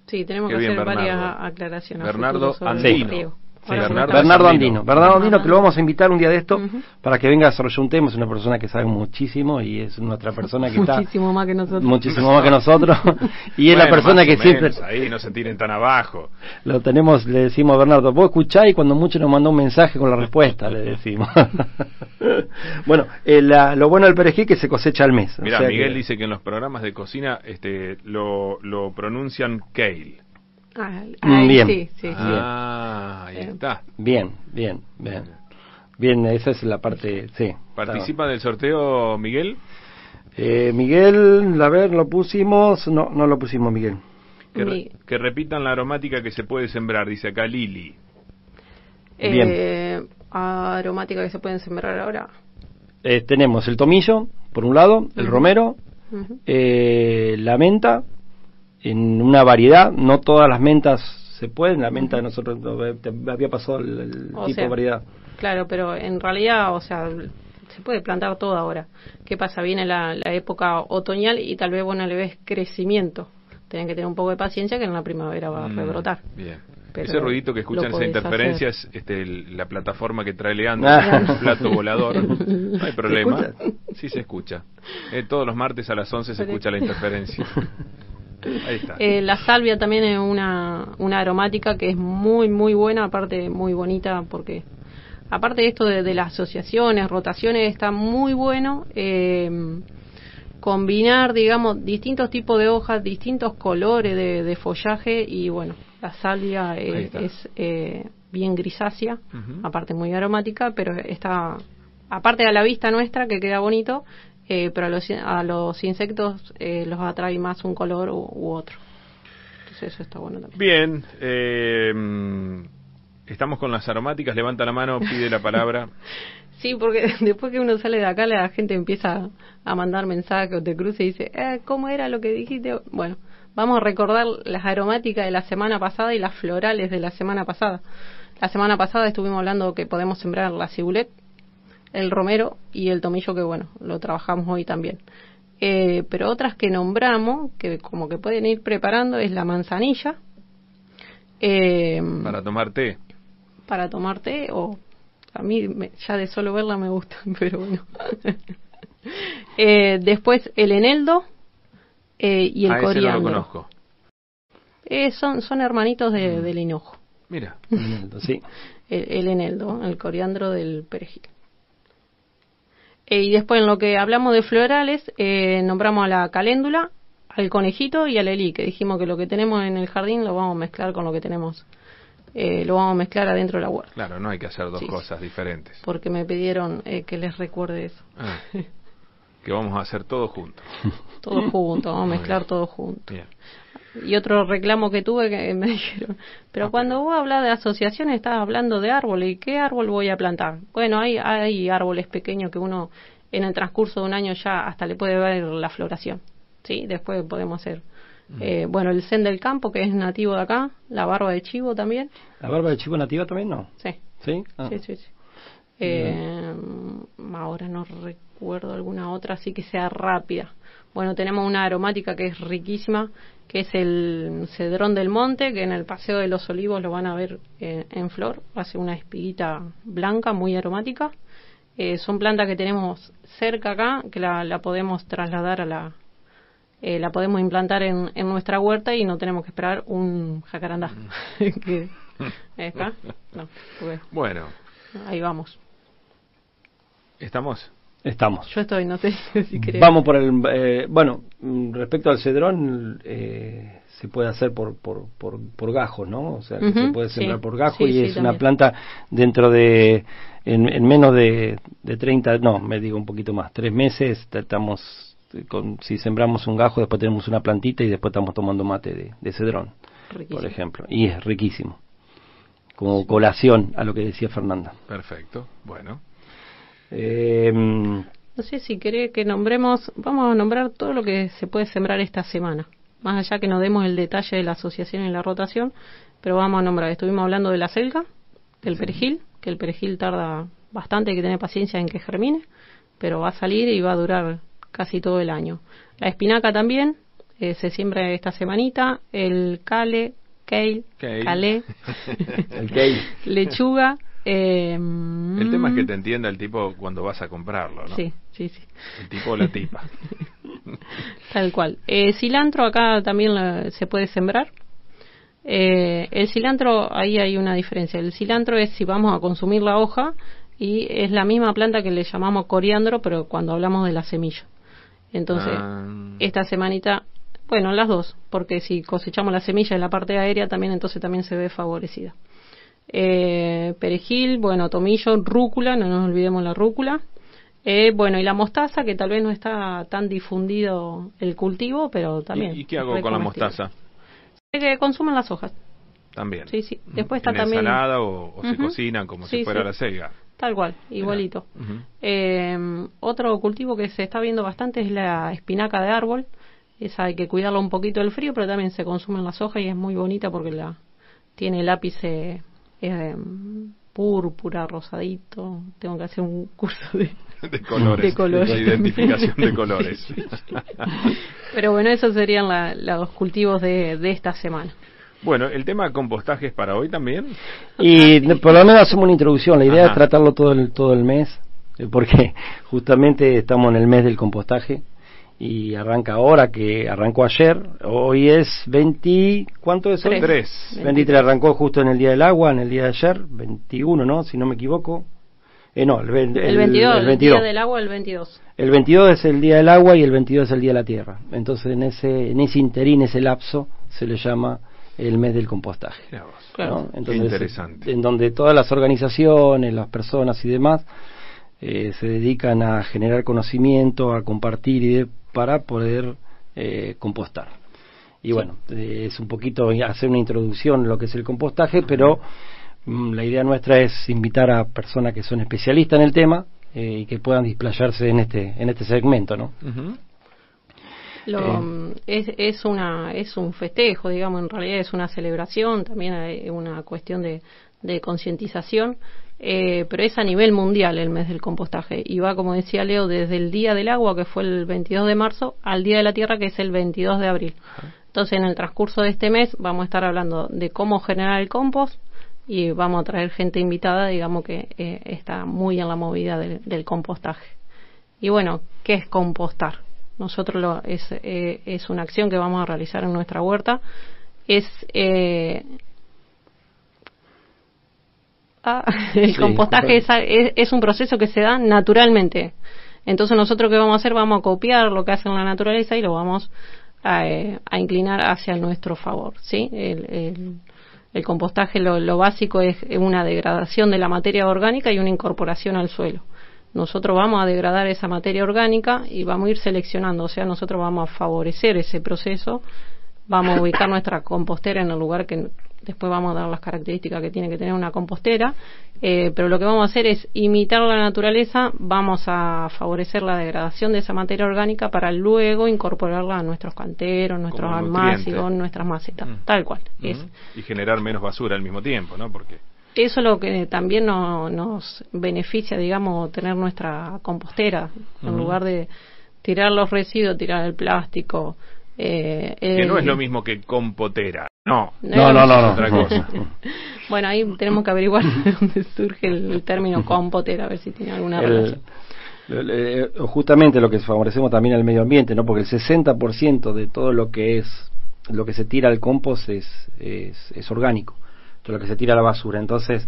Sí, tenemos Qué que bien, hacer varias aclaraciones. Bernardo Andino. Sí, Bernardo Bernardo Andino. Andino. Bernardo Andino, que lo vamos a invitar un día de esto para que venga a desarrollar un tema. Es una persona que sabe muchísimo y es nuestra persona que está Muchísimo más que nosotros. muchísimo más que nosotros. y es la persona más que o siempre Ahí no se tiren tan abajo. lo tenemos, le decimos a Bernardo, vos escuchá y cuando mucho nos mandó un mensaje con la respuesta, le decimos. bueno, eh, la- lo bueno del perejil que se cosecha al mes. o Mira, sea Miguel que- dice que en los programas de cocina este, lo, lo pronuncian kale. Ah, Mm, ahí bien. Sí, sí, sí. Ah, ahí Bien. está. Bien, bien, bien. Bien, esa es la parte, sí. ¿Participa del sorteo Miguel? Eh, Miguel, a ver, lo pusimos, no, no lo pusimos Miguel. Que, re- Mi- que repitan la aromática que se puede sembrar, dice acá Lili. Eh, aromática que se pueden sembrar ahora. Eh, tenemos el tomillo, por un lado, el romero, eh, la menta, en una variedad, no todas las mentas se pueden, la menta nosotros no, te había pasado el, tipo sea, de variedad. Claro, pero en realidad, o sea, se puede plantar todo ahora. ¿Qué pasa? Viene la, la época otoñal y tal vez vos no le ves crecimiento. Tienen que tener un poco de paciencia que en la primavera va a Mm, rebrotar. Bien. Pero Ese ruidito que escuchan, lo esa podés interferencia, hacer. es este, el- la plataforma que trae Leandro, Ah. un plato volador. No hay problema. escucha? Sí se escucha. Eh, todos los martes a las 11 se Pero- escucha la interferencia. Ahí está. Eh, la salvia también es una, una aromática que es muy, muy buena, aparte muy bonita, porque aparte de esto de, de las asociaciones, rotaciones, está muy bueno eh, combinar, digamos, distintos tipos de hojas, distintos colores de, de follaje y bueno, la salvia eh, está. es eh, bien grisácea, aparte muy aromática, pero está, aparte a la vista nuestra que queda bonito, eh, pero a los, a los insectos eh, los atrae más un color u, u otro. Entonces eso está bueno también. Bien, eh, estamos con las aromáticas. Levanta la mano, pide la palabra. Sí, porque después que uno sale de acá la gente empieza a mandar mensajes o te cruza y dice, eh, ¿cómo era lo que dijiste? Bueno, vamos a recordar las aromáticas de la semana pasada y las florales de la semana pasada. La semana pasada estuvimos hablando que podemos sembrar la cibulet, el romero y el tomillo que bueno, lo trabajamos hoy también. Eh, pero otras que nombramos, que como que pueden ir preparando, es la manzanilla, eh, Para tomar té. para tomar té o a mí me- ya de solo verla me gusta, pero bueno. Eh, después el eneldo eh, y el ah, ese no lo coriandro. conozco. Eh, son, son hermanitos Mm. de- del hinojo. Mira. Sí. El, el eneldo, el coriandro del perejil. Eh, y después en lo que hablamos de florales, eh, nombramos a la caléndula, al conejito y al elí, que dijimos que lo que tenemos en el jardín lo vamos a mezclar con lo que tenemos, eh, lo vamos a mezclar adentro de la huerta. Claro, no hay que hacer dos Sí, cosas diferentes. Porque me pidieron eh, que les recuerde eso. Ah, que vamos a hacer todo juntos. Todo junto, vamos a mezclar bien. todo junto. Bien. Y otro reclamo que tuve que me dijeron, pero cuando vos hablas de asociaciones estás hablando de árboles, ¿y qué árbol voy a plantar? Bueno, hay, hay árboles pequeños que uno en el transcurso de un año ya hasta le puede ver la floración. Sí, después podemos hacer. eh, bueno, el zen del campo, que es nativo de acá, la barba de chivo también. ¿La barba de chivo nativa también no? Sí, ¿Sí? Ah. sí, sí. sí. Eh, ahora no recuerdo alguna otra así que sea rápida. Bueno, tenemos una aromática que es riquísima, que es el cedrón del monte, que en el Paseo de los Olivos lo van a ver eh, en flor. Hace una espiguita blanca muy aromática. Eh, son plantas que tenemos cerca acá, que la, la podemos trasladar a la... eh, la podemos implantar en, en nuestra huerta y no tenemos que esperar un jacarandá. que, ¿Está? No, Bueno, ahí vamos. ¿estamos? Estamos. Yo estoy, no sé si querés. Vamos por el. eh, bueno, respecto al cedrón, eh, se puede hacer por, por, por, por gajos, ¿no? O sea, que se puede sembrar sí. por gajo Sí, y sí, es una planta dentro de. En, en menos de, de 30, no, me digo un poquito más, tres meses, estamos. Con, si sembramos un gajo, después tenemos una plantita y después estamos tomando mate de, de cedrón, Riquísimo. por ejemplo. Y es riquísimo. Como colación a lo que decía Fernanda. Perfecto. Bueno. Eh, No sé si querés que nombremos, vamos a nombrar todo lo que se puede sembrar esta semana. Más allá que nos demos el detalle de la asociación y la rotación, pero vamos a nombrar. Estuvimos hablando de la selga, del perejil, que el perejil tarda bastante, hay que tener paciencia en que germine, pero va a salir y va a durar casi todo el año. La espinaca también, eh, se siembra esta semanita, el kale, kale, kale. lechuga. Eh, El tema es que te entienda el tipo cuando vas a comprarlo, ¿no? Sí, sí, sí. El tipo o la tipa. Tal cual. Eh, cilantro acá también la- se puede sembrar. Eh, el cilantro, ahí hay una diferencia. El cilantro es si vamos a consumir la hoja y es la misma planta que le llamamos coriandro, pero cuando hablamos de la semilla. Entonces, Ah. esta semanita, bueno, las dos, porque si cosechamos la semilla en la parte aérea, también entonces también se ve favorecida. Eh, perejil, bueno, tomillo, rúcula, no nos olvidemos la rúcula. Eh, bueno, y la mostaza, que tal vez no está tan difundido el cultivo, pero también. ¿Y, y qué hago con la mostaza? Que consuman las hojas, También. Sí, sí. Ujú. Después está ¿En también- ensalada o, o se Ujú. cocinan como Sí, si fuera sí. la selga? tal cual, igualito. Eh, otro cultivo que se está viendo bastante es la espinaca de árbol. Esa hay que cuidarla un poquito del frío, pero también se consumen las hojas y es muy bonita porque la tiene el ápice eh, púrpura, rosadito. Tengo que hacer un curso de... De colores. De colores. identificación de colores. Pero bueno, esos serían la- los cultivos de, de esta semana. bueno, el tema de compostaje es para hoy también. Y de- por lo menos hacemos una introducción. La idea Ajá. es tratarlo todo el, todo el mes, eh, porque justamente estamos en el mes del compostaje y arranca ahora, que arrancó ayer. Hoy es 20. ¿Cuánto es hoy? Tres. Tres. 23 arrancó justo en el día del agua, en el día de ayer, 21, ¿no? Si no me equivoco. Eh, no, el, ven- El, 22, el el 22. día del agua, el 22. El 22 es el día del agua y el 22 es el día de la tierra. Entonces, en ese, en ese interín, ese lapso, se le llama el mes del compostaje. Claro. ¿no? Qué Entonces, interesante. En donde todas las organizaciones, las personas y demás eh, se dedican a generar conocimiento, a compartir y de- para poder eh, compostar. Y bueno, eh, es un poquito hacer una introducción a lo que es el compostaje, pero mm, la idea nuestra es invitar a personas que son especialistas en el tema eh, y que puedan displayarse en este en este segmento, ¿no? Lo, Eh. es, es, una, es un festejo, digamos, en realidad es una celebración, también hay una cuestión de, de concientización, eh, pero es a nivel mundial el mes del compostaje y va, como decía Leo, desde el Día del Agua, que fue el 22 de marzo, al Día de la Tierra, que es el 22 de abril. Entonces, en el transcurso de este mes vamos a estar hablando de cómo generar el compost y vamos a traer gente invitada, digamos, que eh, está muy en la movida del, del compostaje. Y bueno, ¿qué es compostar? Nosotros lo, es, eh, es una acción que vamos a realizar en nuestra huerta. Es eh, ah, el Sí, compostaje es, es, es un proceso que se da naturalmente. Entonces nosotros qué vamos a hacer vamos a copiar lo que hace en la naturaleza y lo vamos a, eh, a inclinar hacia nuestro favor, ¿sí? El, el, el compostaje lo, lo básico es una degradación de la materia orgánica y una incorporación al suelo nosotros vamos a degradar esa materia orgánica y vamos a ir seleccionando, o sea, nosotros vamos a favorecer ese proceso, vamos a ubicar nuestra compostera en el lugar que después vamos a dar las características que tiene que tener una compostera, eh, pero lo que vamos a hacer es imitar la naturaleza, vamos a favorecer la degradación de esa materia orgánica para luego incorporarla a nuestros canteros, nuestros almácigos, nuestras macetas, Mm. tal cual. Es. Y generar menos basura al mismo tiempo, ¿no? Porque Eso es lo que también no- nos beneficia, digamos, tener nuestra compostera, en lugar de tirar los residuos, tirar el plástico. Eh, que no es lo mismo que compotera. No. No, no, no, no. Otra cosa. Bueno, ahí tenemos que averiguar de dónde surge el término compotera, a ver si tiene alguna El- relación. el- eh, justamente lo que favorecemos también al medio ambiente, ¿no? Porque el 60% de todo lo que es lo que se tira al compost es, es, es orgánico, todo lo que se tira a la basura. Entonces,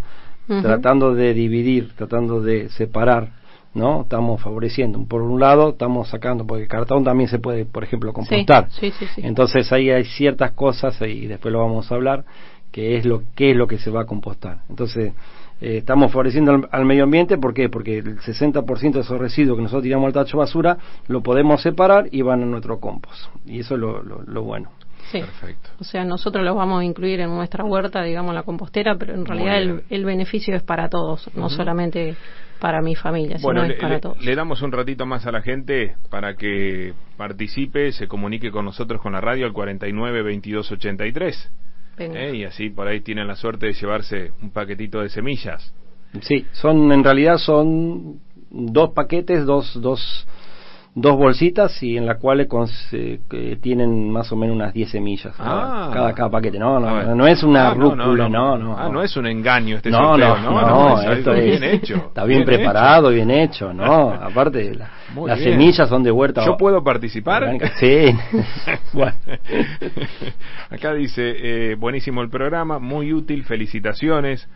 tratando de dividir, tratando de separar, ¿no? Estamos favoreciendo. Por un lado, estamos sacando, porque el cartón también se puede, por ejemplo, compostar. Sí, sí, sí. Entonces ahí hay ciertas cosas y después lo vamos a hablar que es lo que es lo que se va a compostar. Entonces eh, estamos favoreciendo al, al medio ambiente ¿por qué? Porque el 60% de esos residuos que nosotros tiramos al tacho basura lo podemos separar y van a nuestro compost. Y eso es lo, lo, lo bueno. Sí. Perfecto. O sea, nosotros los vamos a incluir en nuestra huerta, digamos, la compostera, pero en realidad el, el beneficio es para todos, no solamente para mi familia, Bueno, sino le, es para le- todos. le damos un ratito más a la gente para que participe, se comunique con nosotros con la radio al 49 22 83. Venga. ¿eh? Y así por ahí tienen la suerte de llevarse un paquetito de semillas. Sí, son en realidad son dos paquetes, dos, dos, dos bolsitas y en las cuales tienen más o menos unas 10 semillas Ah. cada, cada paquete. No, no, no, no es una Ah, no, rúcula, no, no. Ah, no es un engaño este no, sorteo, no, no, no, es esto bien es- hecho. Está bien, preparado, bien hecho, ¿no? Aparte, la- las bien. semillas son de huerta. ¿Yo puedo participar? orgánica. Sí. bueno. Acá dice, eh, buenísimo el programa, muy útil, felicitaciones.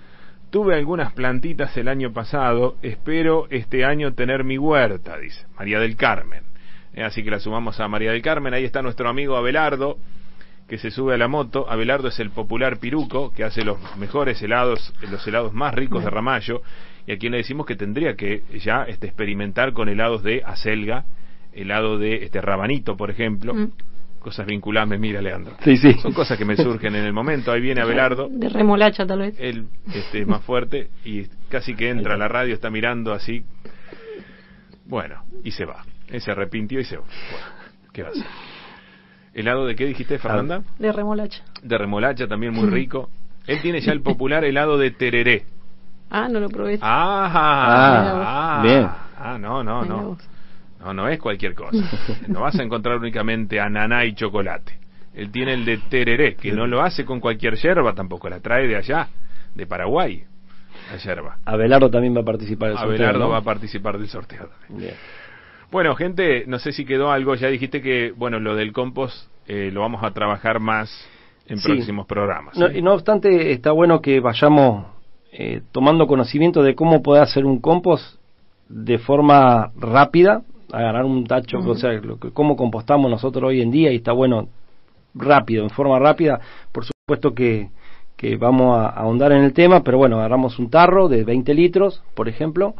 Tuve algunas plantitas el año pasado, espero este año tener mi huerta, dice María del Carmen. Eh, así que la sumamos a María del Carmen. Ahí está nuestro amigo Abelardo, que se sube a la moto. Abelardo es el popular piruco, que hace los mejores helados, los helados más ricos de Ramallo, y a quien le decimos que tendría que ya este, experimentar con helados de acelga, helado de este rabanito, por ejemplo. Mm. Cosas vinculadas, me mira Leandro. Sí, sí. Son cosas que me surgen en el momento. Ahí viene Abelardo, De remolacha, tal vez. él este, más fuerte, y casi que entra a la radio, está mirando así. Bueno, y se va. Él se arrepintió y se va. Bueno, ¿qué va a hacer? ¿Helado de qué dijiste, Fernanda? De remolacha. De remolacha, también muy rico. Él tiene ya el popular helado de tereré. Ah, no lo probé. Ah, Ah, bien. Ah, no, no, no. No, no es cualquier cosa. No vas a encontrar únicamente ananá y chocolate. Él tiene el de tereré, que no lo hace con cualquier yerba tampoco, la trae de allá, de Paraguay, la yerba. Abelardo también va a participar del sorteo, Abelardo va a participar del sorteo también. Bien. Bueno, gente, no sé si quedó algo, ya dijiste que, bueno, lo del compost eh, lo vamos a trabajar más en Sí. próximos programas. No, y no obstante, está bueno que vayamos eh, tomando conocimiento de cómo poder hacer un compost de forma rápida, agarrar un tacho, o sea, lo que, cómo compostamos nosotros hoy en día y está bueno rápido, en forma rápida. Por supuesto que, que vamos a ahondar en el tema, pero bueno, agarramos un tarro de 20 litros, por ejemplo,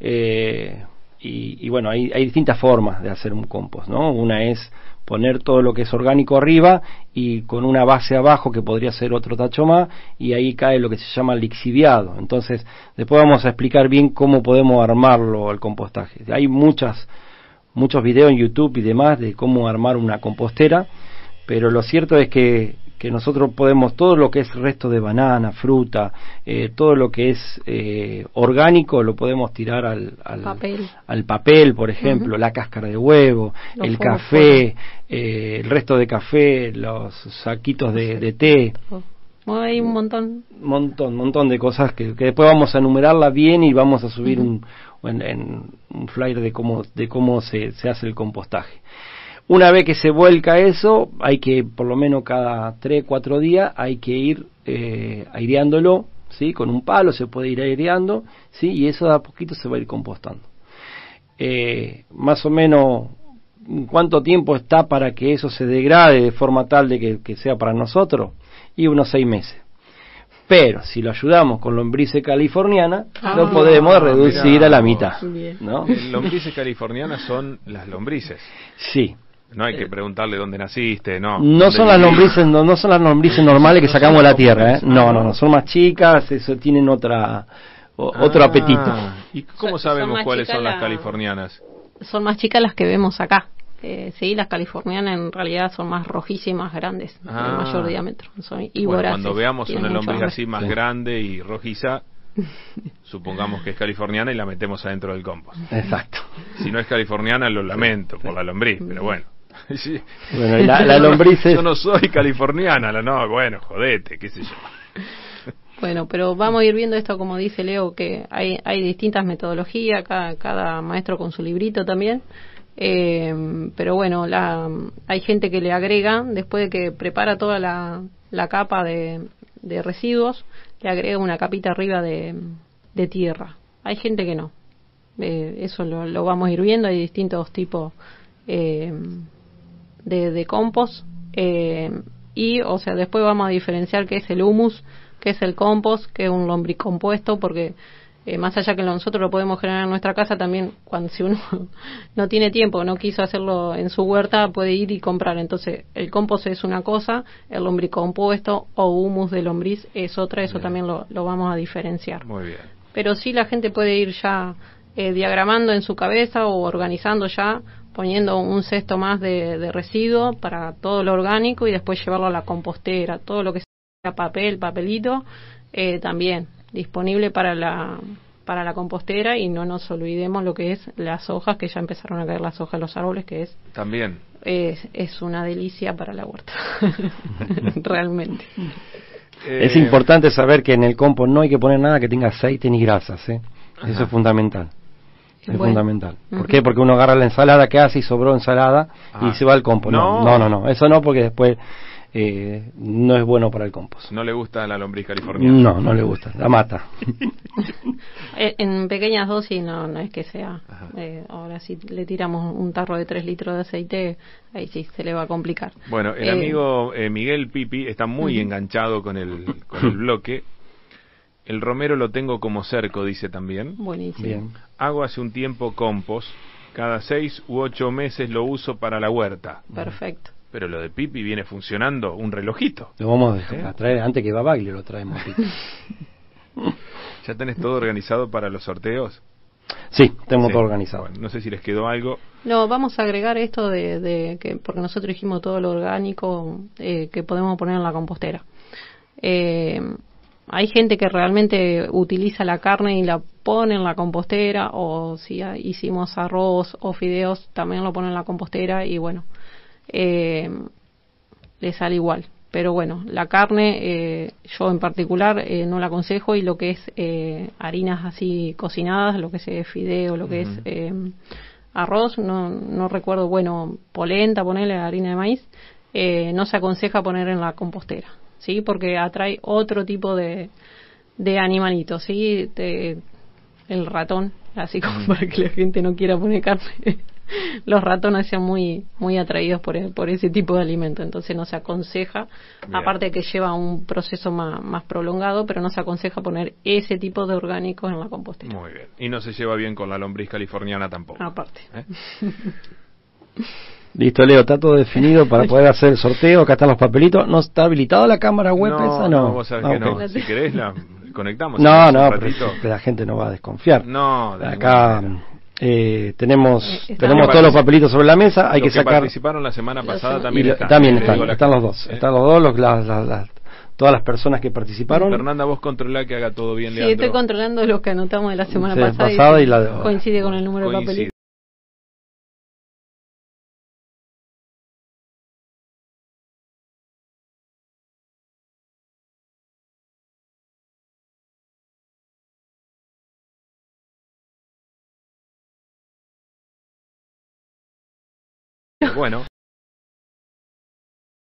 eh, y, y bueno, hay, hay distintas formas de hacer un compost, ¿no? Una es poner todo lo que es orgánico arriba y con una base abajo que podría ser otro tacho más y ahí cae lo que se llama lixiviado. Entonces, después vamos a explicar bien cómo podemos armarlo el compostaje. Hay muchas muchos videos en YouTube y demás de cómo armar una compostera, pero lo cierto es que, que nosotros podemos todo lo que es resto de banana, fruta, eh, todo lo que es eh, orgánico lo podemos tirar al, al Papel. al papel, por ejemplo, la cáscara de huevo, Los el café, eh, el resto de café, los saquitos de, de té, hay un montón. montón, montón de cosas que, que después vamos a enumerarla bien y vamos a subir un, en, en un flyer de cómo, de cómo se, se hace el compostaje. Una vez que se vuelca eso, hay que, por lo menos cada 3, 4 días, hay que ir eh, aireándolo, ¿sí? Con un palo se puede ir aireando, ¿sí? Y eso de a poquito se va a ir compostando. Eh, más o menos, ¿cuánto tiempo está para que eso se degrade de forma tal de que, que sea para nosotros? Y unos 6 meses. Pero si lo ayudamos con lombrices californiana, Ah, lo podemos reducir mirá a la mitad. ¿no? Lombrices californianas son las lombrices. Sí. No hay que preguntarle dónde naciste, no. No ¿Dónde son las lombrices, no, no son las lombrices normales que sacamos de la tierra, ¿eh? No, no, no. son más chicas, eso tienen otra o- otro Ah, apetito. ¿Y cómo sabemos son cuáles son las la- californianas? Son más chicas las que vemos acá. Eh, sí, las californianas en realidad son más rojísimas, grandes, Ah. de mayor diámetro. Son y Bueno, cuando veamos una lombriz así más Sí. grande y rojiza, supongamos que es californiana y la metemos adentro del compost. Exacto. Si no es californiana, lo lamento por la lombriz, pero bueno. Sí. Bueno, y la, la lombriz es- Yo no soy californiana, la- no, bueno, jodete, qué sé yo. Bueno, pero vamos a ir viendo esto, como dice Leo, que hay, hay distintas metodologías, cada, cada maestro con su librito también. Eh, pero bueno, la, hay gente que le agrega, después de que prepara toda la, la capa de, de residuos, le agrega una capita arriba de, de tierra. Hay gente que no. Eh, eso lo, lo vamos a ir viendo, hay distintos tipos eh, de, de compost. eh, y, o sea, después vamos a diferenciar qué es el humus, qué es el compost, qué es un lombricompuesto, porque eh, más allá que nosotros lo podemos generar en nuestra casa, también cuando si uno no tiene tiempo, no quiso hacerlo en su huerta, puede ir y comprar. Entonces, el compost es una cosa, el lombricompuesto o humus de lombriz es otra, eso Bien. también lo, lo vamos a diferenciar Muy bien. pero sí la gente puede ir ya eh, diagramando en su cabeza o organizando ya, poniendo un cesto más de, de residuo para todo lo orgánico y después llevarlo a la compostera, todo lo que sea papel, papelito, eh, también disponible para la para la compostera y no nos olvidemos lo que es las hojas, que ya empezaron a caer las hojas de los árboles, que es, También. es, es una delicia para la huerta, realmente. Es Eh, importante saber que en el compost no hay que poner nada que tenga aceite ni grasas, ¿eh? Eso es fundamental. Es Bueno. fundamental. ¿Por Ujú. qué? Porque uno agarra la ensalada que hace y sobró ensalada Ah. y se va al compost. No, No. no, no. Eso no, porque después eh, no es bueno para el compost. No le gusta la lombriz californiana. No, no le gusta. La mata. En pequeñas dosis no, no es que sea. Eh, ahora si le tiramos un tarro de 3 litros de aceite, ahí sí se le va a complicar. Bueno, el Eh, amigo eh, Miguel Pipi está muy Ujú. enganchado con el, con el bloque. El romero lo tengo como cerco, dice también. Buenísimo. Bien. Hago hace un tiempo compost. Cada seis u ocho meses lo uso para la huerta. Perfecto. Pero lo de Pipi viene funcionando un relojito. Lo vamos ¿Eh? a traer antes que va Bagley, lo traemos. Pipi. ¿Ya tenés todo organizado para los sorteos? Sí, Sí. todo organizado. Bueno, no sé si les quedó algo. No, vamos a agregar esto de, de que, porque nosotros dijimos todo lo orgánico eh, que podemos poner en la compostera. Eh, hay gente que realmente utiliza la carne y la pone en la compostera, o si hicimos arroz o fideos, también lo pone en la compostera y bueno, eh, le sale igual. Pero bueno, la carne, eh, yo en particular eh, no la aconsejo y lo que es eh, harinas así cocinadas, lo que es eh, fideo, lo que es eh, arroz, no, no recuerdo, bueno, polenta, ponerle harina de maíz, eh, no se aconseja poner en la compostera, ¿sí? Porque atrae otro tipo de, de animalitos, ¿sí? De- el ratón, así como para que la gente no quiera poner carne. Los ratones sean muy muy atraídos por, e- por ese tipo de alimento, entonces no se aconseja, Bien. aparte que lleva un proceso más, más prolongado, pero no se aconseja poner ese tipo de orgánicos en la compostera. Muy bien. Y no se lleva bien con la lombriz californiana tampoco. Aparte. ¿Eh? Listo, Leo, está todo definido para poder hacer el sorteo. Acá están los papelitos. ¿No está habilitada la cámara web no, esa? No, vos sabés Ah, que no. Si querés, la conectamos. No, no, pero que la gente no va a desconfiar. No, de Acá manera. eh, tenemos Eh, tenemos todos los papelitos sobre la mesa. Hay Los que sacar. participaron la semana pasada también lo- están. también eh, están, están los dos. ¿eh? Están los dos, los, las- las- las- todas las personas que participaron. Fernanda, vos controlá que haga todo bien, Sí, Leandro. estoy controlando los que anotamos de la semana Sí, pasada, pasada y, y la de- coincide con el número de papelitos. Bueno,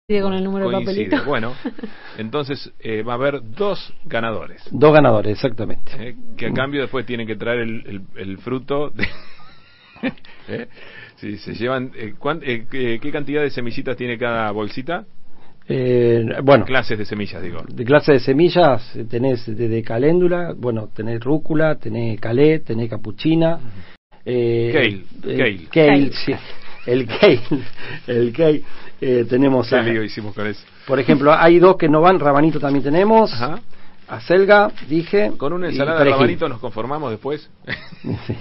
Coincide con el número de coincide. papelitos. Bueno, entonces eh, va a haber dos ganadores. Dos ganadores, exactamente. eh, que a cambio después tienen que traer el, el- el fruto. De, ¿eh? Si se llevan. eh, cuán- eh, ¿qué, qué cantidad de semillitas tiene cada bolsita? Eh, bueno, Clases de semillas, digo. de clase de semillas tenés desde caléndula, bueno, tenés rúcula, tenés calé, tenés capuchina. Eh, Kale, eh, kale. kale, Kale. sí. El kale, el kale. Eh, tenemos, ¿Qué a- lío hicimos con eso? por ejemplo, hay dos que no van, rabanito también tenemos, Ajá. acelga, dije. Con una ensalada de rabanito nos conformamos después. Sí.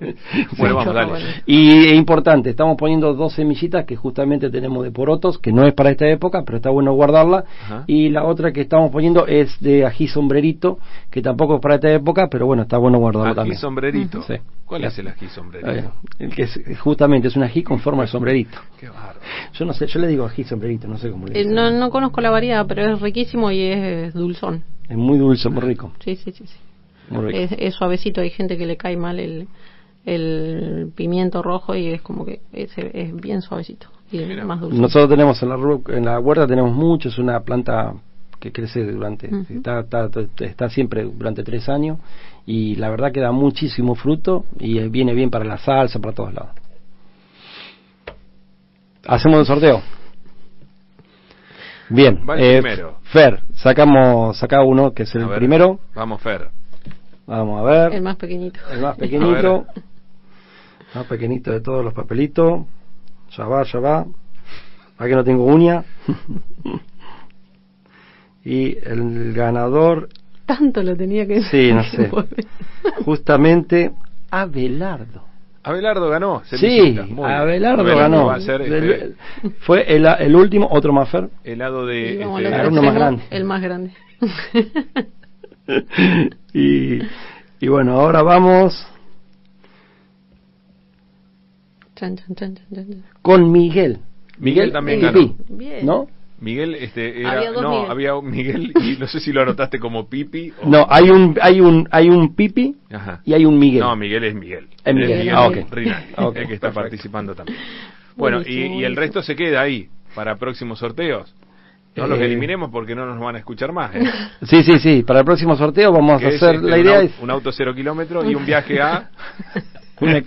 bueno, vamos, dale. Y es importante, estamos poniendo dos semillitas que justamente tenemos de porotos, que no es para esta época, pero está bueno guardarla. Ajá. Y la otra que estamos poniendo es de ají sombrerito, que tampoco es para esta época, pero bueno, está bueno guardarlo Ají también. sombrerito. Sí. ¿Cuál es el ají sombrerito? Eh, el que es, justamente es un ají con forma de sombrerito. Qué bárbaro. Yo no sé, yo le digo ají sombrerito, no sé cómo le Eh, dicen. no, no conozco la variedad, pero es riquísimo y es dulzón. Es muy dulce, muy rico. Sí, sí, sí. sí. Muy rico. Es, es suavecito. Hay gente que le cae mal el, el pimiento rojo y es como que es, es bien suavecito y es más dulce. Nosotros tenemos en la, ru- en la huerta tenemos mucho, es una planta que crece durante, está, está, está siempre durante tres años y la verdad que da muchísimo fruto y viene bien para la salsa, para todos lados. Hacemos el sorteo. Bien, eh, primero. Fer, sacamos, saca uno que es el ver, primero. Vamos, Fer. Vamos a ver. El más pequeñito. El más A pequeñito. Más pequeñito de todos los papelitos. Ya va, ya va. Aquí no tengo uña. y el ganador, Tanto lo tenía que Sí, no sé. justamente, Abelardo. Abelardo ganó. Sí. Muy bien. Abelardo, Abelardo ganó. va a ser, Del- este, fue el, el último, otro más Fer. helado de. Y vamos este, al Era otro uno más extremo, grande. El más grande. y Y bueno, ahora vamos Chan, chan, chan, chan, chan. con Miguel. Miguel también Pipi, ganó. Bien. ¿No? Miguel, este, era, Había dos no, Miguel. había un Miguel y no sé si lo anotaste como Pipi o... No, hay un, hay un, hay un Pipi Ajá. y hay un Miguel. No, Miguel es Miguel. Es Miguel, Miguel ah, ok. Rinaldi, ok, el que está perfecto. participando también. Bueno, y, Buenísimo, y el resto se queda ahí para próximos sorteos. No los Eh, eliminemos porque no nos van a escuchar más. ¿eh? Sí, sí, sí. Para el próximo sorteo vamos a hacer. este, la un idea au- es un auto cero kilómetros y un viaje a... una,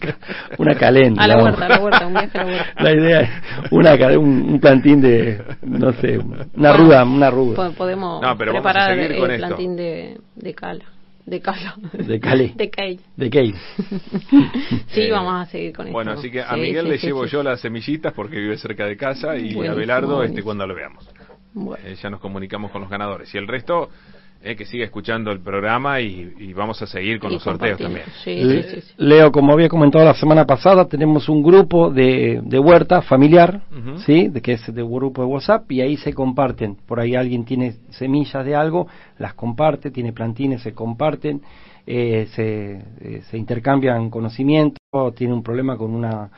una caléndula. A la huerta, a la huerta, un viaje a la huerta. La idea es una, un, un plantín de, no sé, una Bueno, ruda, una ruda. Po- Podemos No, pero vamos a preparar el esto. plantín de, de cala. De cala. De Cali. De Cali. ¿De qué? Sí, Eh, vamos a seguir con esto. Bueno, así que a Sí, Miguel sí, le sí, llevo sí. yo las semillitas porque vive cerca de casa y a Belardo este cuando lo veamos. Bueno. Eh, ya nos comunicamos con los ganadores. Y el resto, eh, que siga escuchando el programa y, y vamos a seguir con Y los sorteos también. Sí, Le- sí, sí, sí. Leo, como había comentado la semana pasada, tenemos un grupo de, de huerta familiar. ¿sí? De, que es de grupo de WhatsApp, y ahí se comparten. Por ahí alguien tiene semillas de algo, las comparte, tiene plantines, se comparten, eh, se, eh, se intercambian conocimientos, tiene un problema con una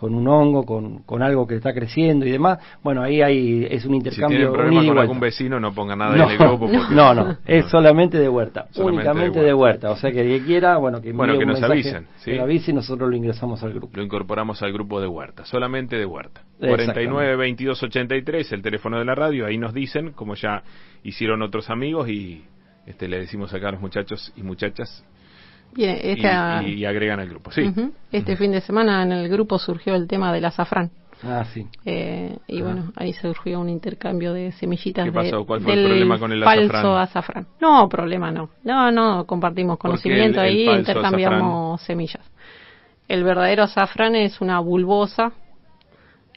con un hongo, con, con algo que está creciendo y demás. Bueno, ahí hay, es un Si intercambio. tienen problemas y con algún vecino, no ponga nada no, en el grupo. porque- no, no, es solamente de huerta, Solamente únicamente de de huerta. O sea que el que quiera, bueno, que, Bueno, que un nos mensaje, avisen, ¿sí? Que lo avise y nosotros lo ingresamos al grupo. Lo incorporamos al grupo de Huerta, solamente de Huerta. Exactamente. 49 22 83, el teléfono de la radio, ahí nos dicen, como ya hicieron otros amigos y este le decimos acá a los muchachos y muchachas Bien, y, esta, y agregan al grupo. Sí. Este fin de semana en el grupo surgió el tema del azafrán. Ah, sí. Eh, y Ajá. bueno, ahí surgió un intercambio de semillitas ¿Qué de- pasó? ¿Cuál fue el problema con el falso azafrán? azafrán? No, problema no. No, no, compartimos ¿Por qué conocimiento ahí, intercambiamos semillas. El verdadero azafrán es una bulbosa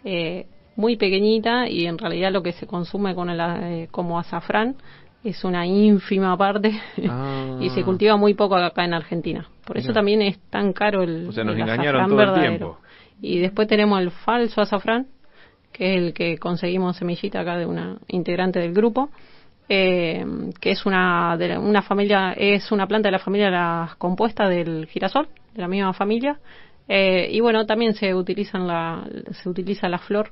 eh, muy pequeñita y en realidad lo que se consume con el, eh, como azafrán es una ínfima parte Ah. y se cultiva muy poco acá en Argentina. Por eso Mira. también es tan caro el, O sea, nos el engañaron todo el verdadero. tiempo. Y después tenemos el falso azafrán, que es el que conseguimos semillita acá de una integrante del grupo, eh, que es una de la- una familia, es una planta de la familia de las compuestas del girasol, de la misma familia. Eh, y bueno, también se utilizan la, se utiliza la flor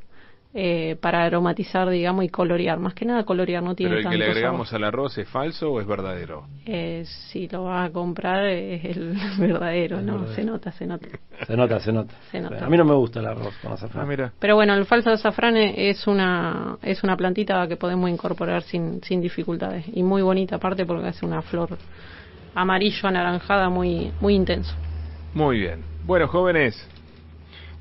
eh, para aromatizar, digamos, y colorear. Más que nada colorear, no tiene Pero el que le tanto agregamos sabor. al arroz es falso o es verdadero? Eh, si lo vas a comprar es el verdadero, El ¿no? verdadero. Se nota, se nota. Se nota, se nota. Se nota. A mí no me gusta el arroz con azafrán. Ah, mira. Pero bueno, el falso azafrán es una es una plantita que podemos incorporar sin, sin dificultades y muy bonita aparte porque es una flor amarillo anaranjada muy muy intenso. Muy bien. Bueno, jóvenes,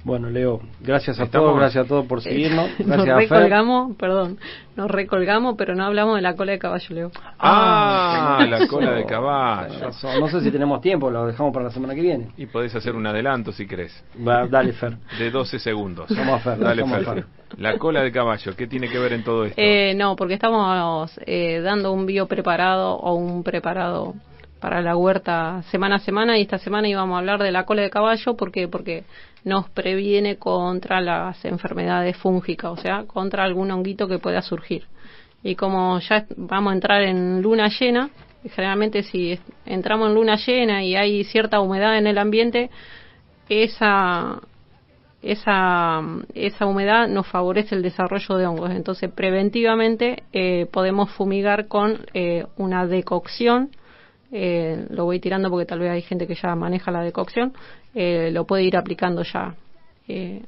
Bueno, Leo, gracias a Estamos- todos, gracias a todos por seguirnos. nos Gracias a Fer. recolgamos, perdón, nos recolgamos, pero no hablamos de la cola de caballo, Leo. Ah, tenés la cola de caballo. No sé si tenemos tiempo, lo dejamos para la semana que viene. Y podés hacer un adelanto si querés, Va, dale, Fer. de 12 segundos. Vamos a Fer, Dale, Fer. Fer. La cola de caballo, ¿qué tiene que ver en todo esto? Eh, no, porque estamos eh, dando un bio preparado o un preparado para la huerta semana a semana y esta semana íbamos a hablar de la cola de caballo porque porque nos previene contra las enfermedades fúngicas, o sea, contra algún honguito que pueda surgir. Y como ya vamos a entrar en luna llena, generalmente si entramos en luna llena y hay cierta humedad en el ambiente, esa esa, esa humedad nos favorece el desarrollo de hongos. Entonces, preventivamente eh, podemos fumigar con eh, una decocción. Eh, lo voy tirando porque tal vez hay gente que ya maneja la decocción. eh, lo puede ir aplicando ya eh,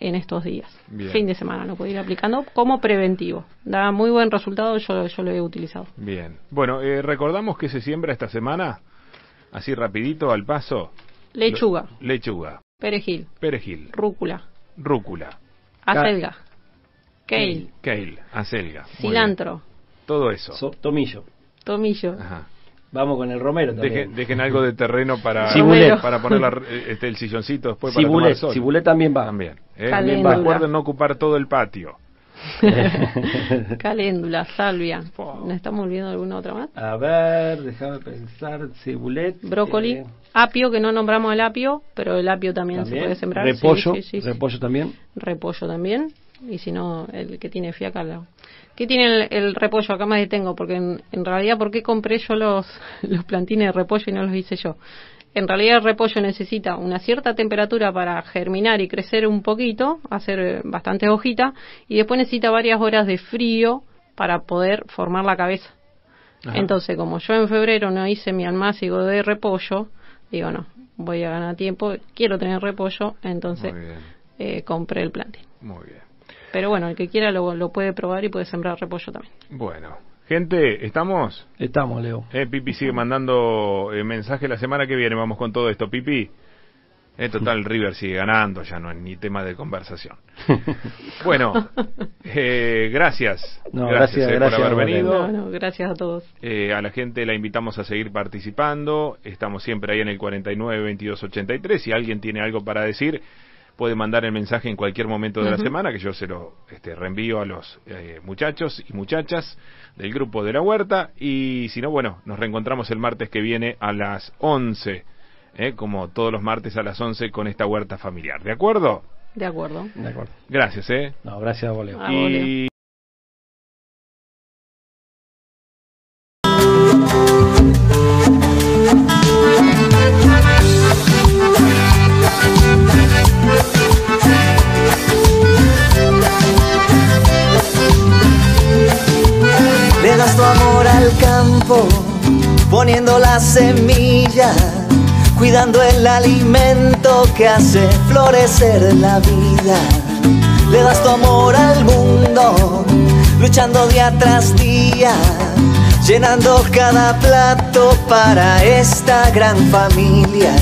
en estos días. Bien. Fin de semana lo puede ir aplicando como preventivo. Da muy buen resultado, yo, yo lo he utilizado. Bien. Bueno, eh, recordamos que se siembra esta semana, así rapidito, al paso. Lechuga, Lo- lechuga, perejil, perejil, rúcula, rúcula, acelga, kale, kale, acelga. Muy cilantro. Todo eso. So- tomillo. tomillo. Ajá. Vamos con el romero Dejen, también. dejen algo de terreno para, Cibulet. para poner la- este, el silloncito después para tomar Cibulet, sol. cibulet también va. También. ¿eh? Caléndula. Recuerden no ocupar todo el patio. Caléndula, salvia. Fua. ¿No estamos olvidando alguna otra más? A ver, déjame pensar. Cibulet. Brócoli, eh, apio, que no nombramos el apio, pero el apio también, se también. puede sembrar. Repollo. Sí, sí, sí, sí. Repollo también. Repollo también. y si no, el que tiene fiaca lo... ¿Qué tiene el, el repollo? Acá me detengo, porque en, en realidad, ¿por qué compré yo los, los plantines de repollo y no los hice yo? En realidad el repollo necesita una cierta temperatura para germinar y crecer un poquito, hacer eh, bastantes hojitas, y después necesita varias horas de frío para poder formar la cabeza. Ajá. Entonces, como yo en febrero no hice mi almácigo de repollo, digo, no, voy a ganar tiempo, quiero tener repollo, entonces eh, compré el plantín. muy bien. Pero bueno, el que quiera lo, lo puede probar y puede sembrar repollo también. Bueno, gente, ¿estamos? Estamos, Leo. Eh, Pipi sigue mandando eh, mensaje la semana que viene. Vamos con todo esto, Pipi. En total, River sigue ganando, ya no es ni tema de conversación. Bueno, eh, gracias. No, gracias, eh, gracias, por haber venido. No, no, gracias a todos. Eh, a la gente la invitamos a seguir participando. Estamos siempre ahí en el 49 22 83. Si alguien tiene algo para decir, puede mandar el mensaje en cualquier momento de la semana, que yo se lo este, reenvío a los eh, muchachos y muchachas del grupo de la huerta. Y si no, bueno, nos reencontramos el martes que viene a las 11, eh, como todos los martes a las 11 con esta huerta familiar. ¿De acuerdo? De acuerdo. De acuerdo. Gracias, ¿eh? No, gracias a vos, Leo. Ah, y alimento que hace florecer la vida. Le das tu amor al mundo, luchando día tras día, llenando cada plato para esta gran familia.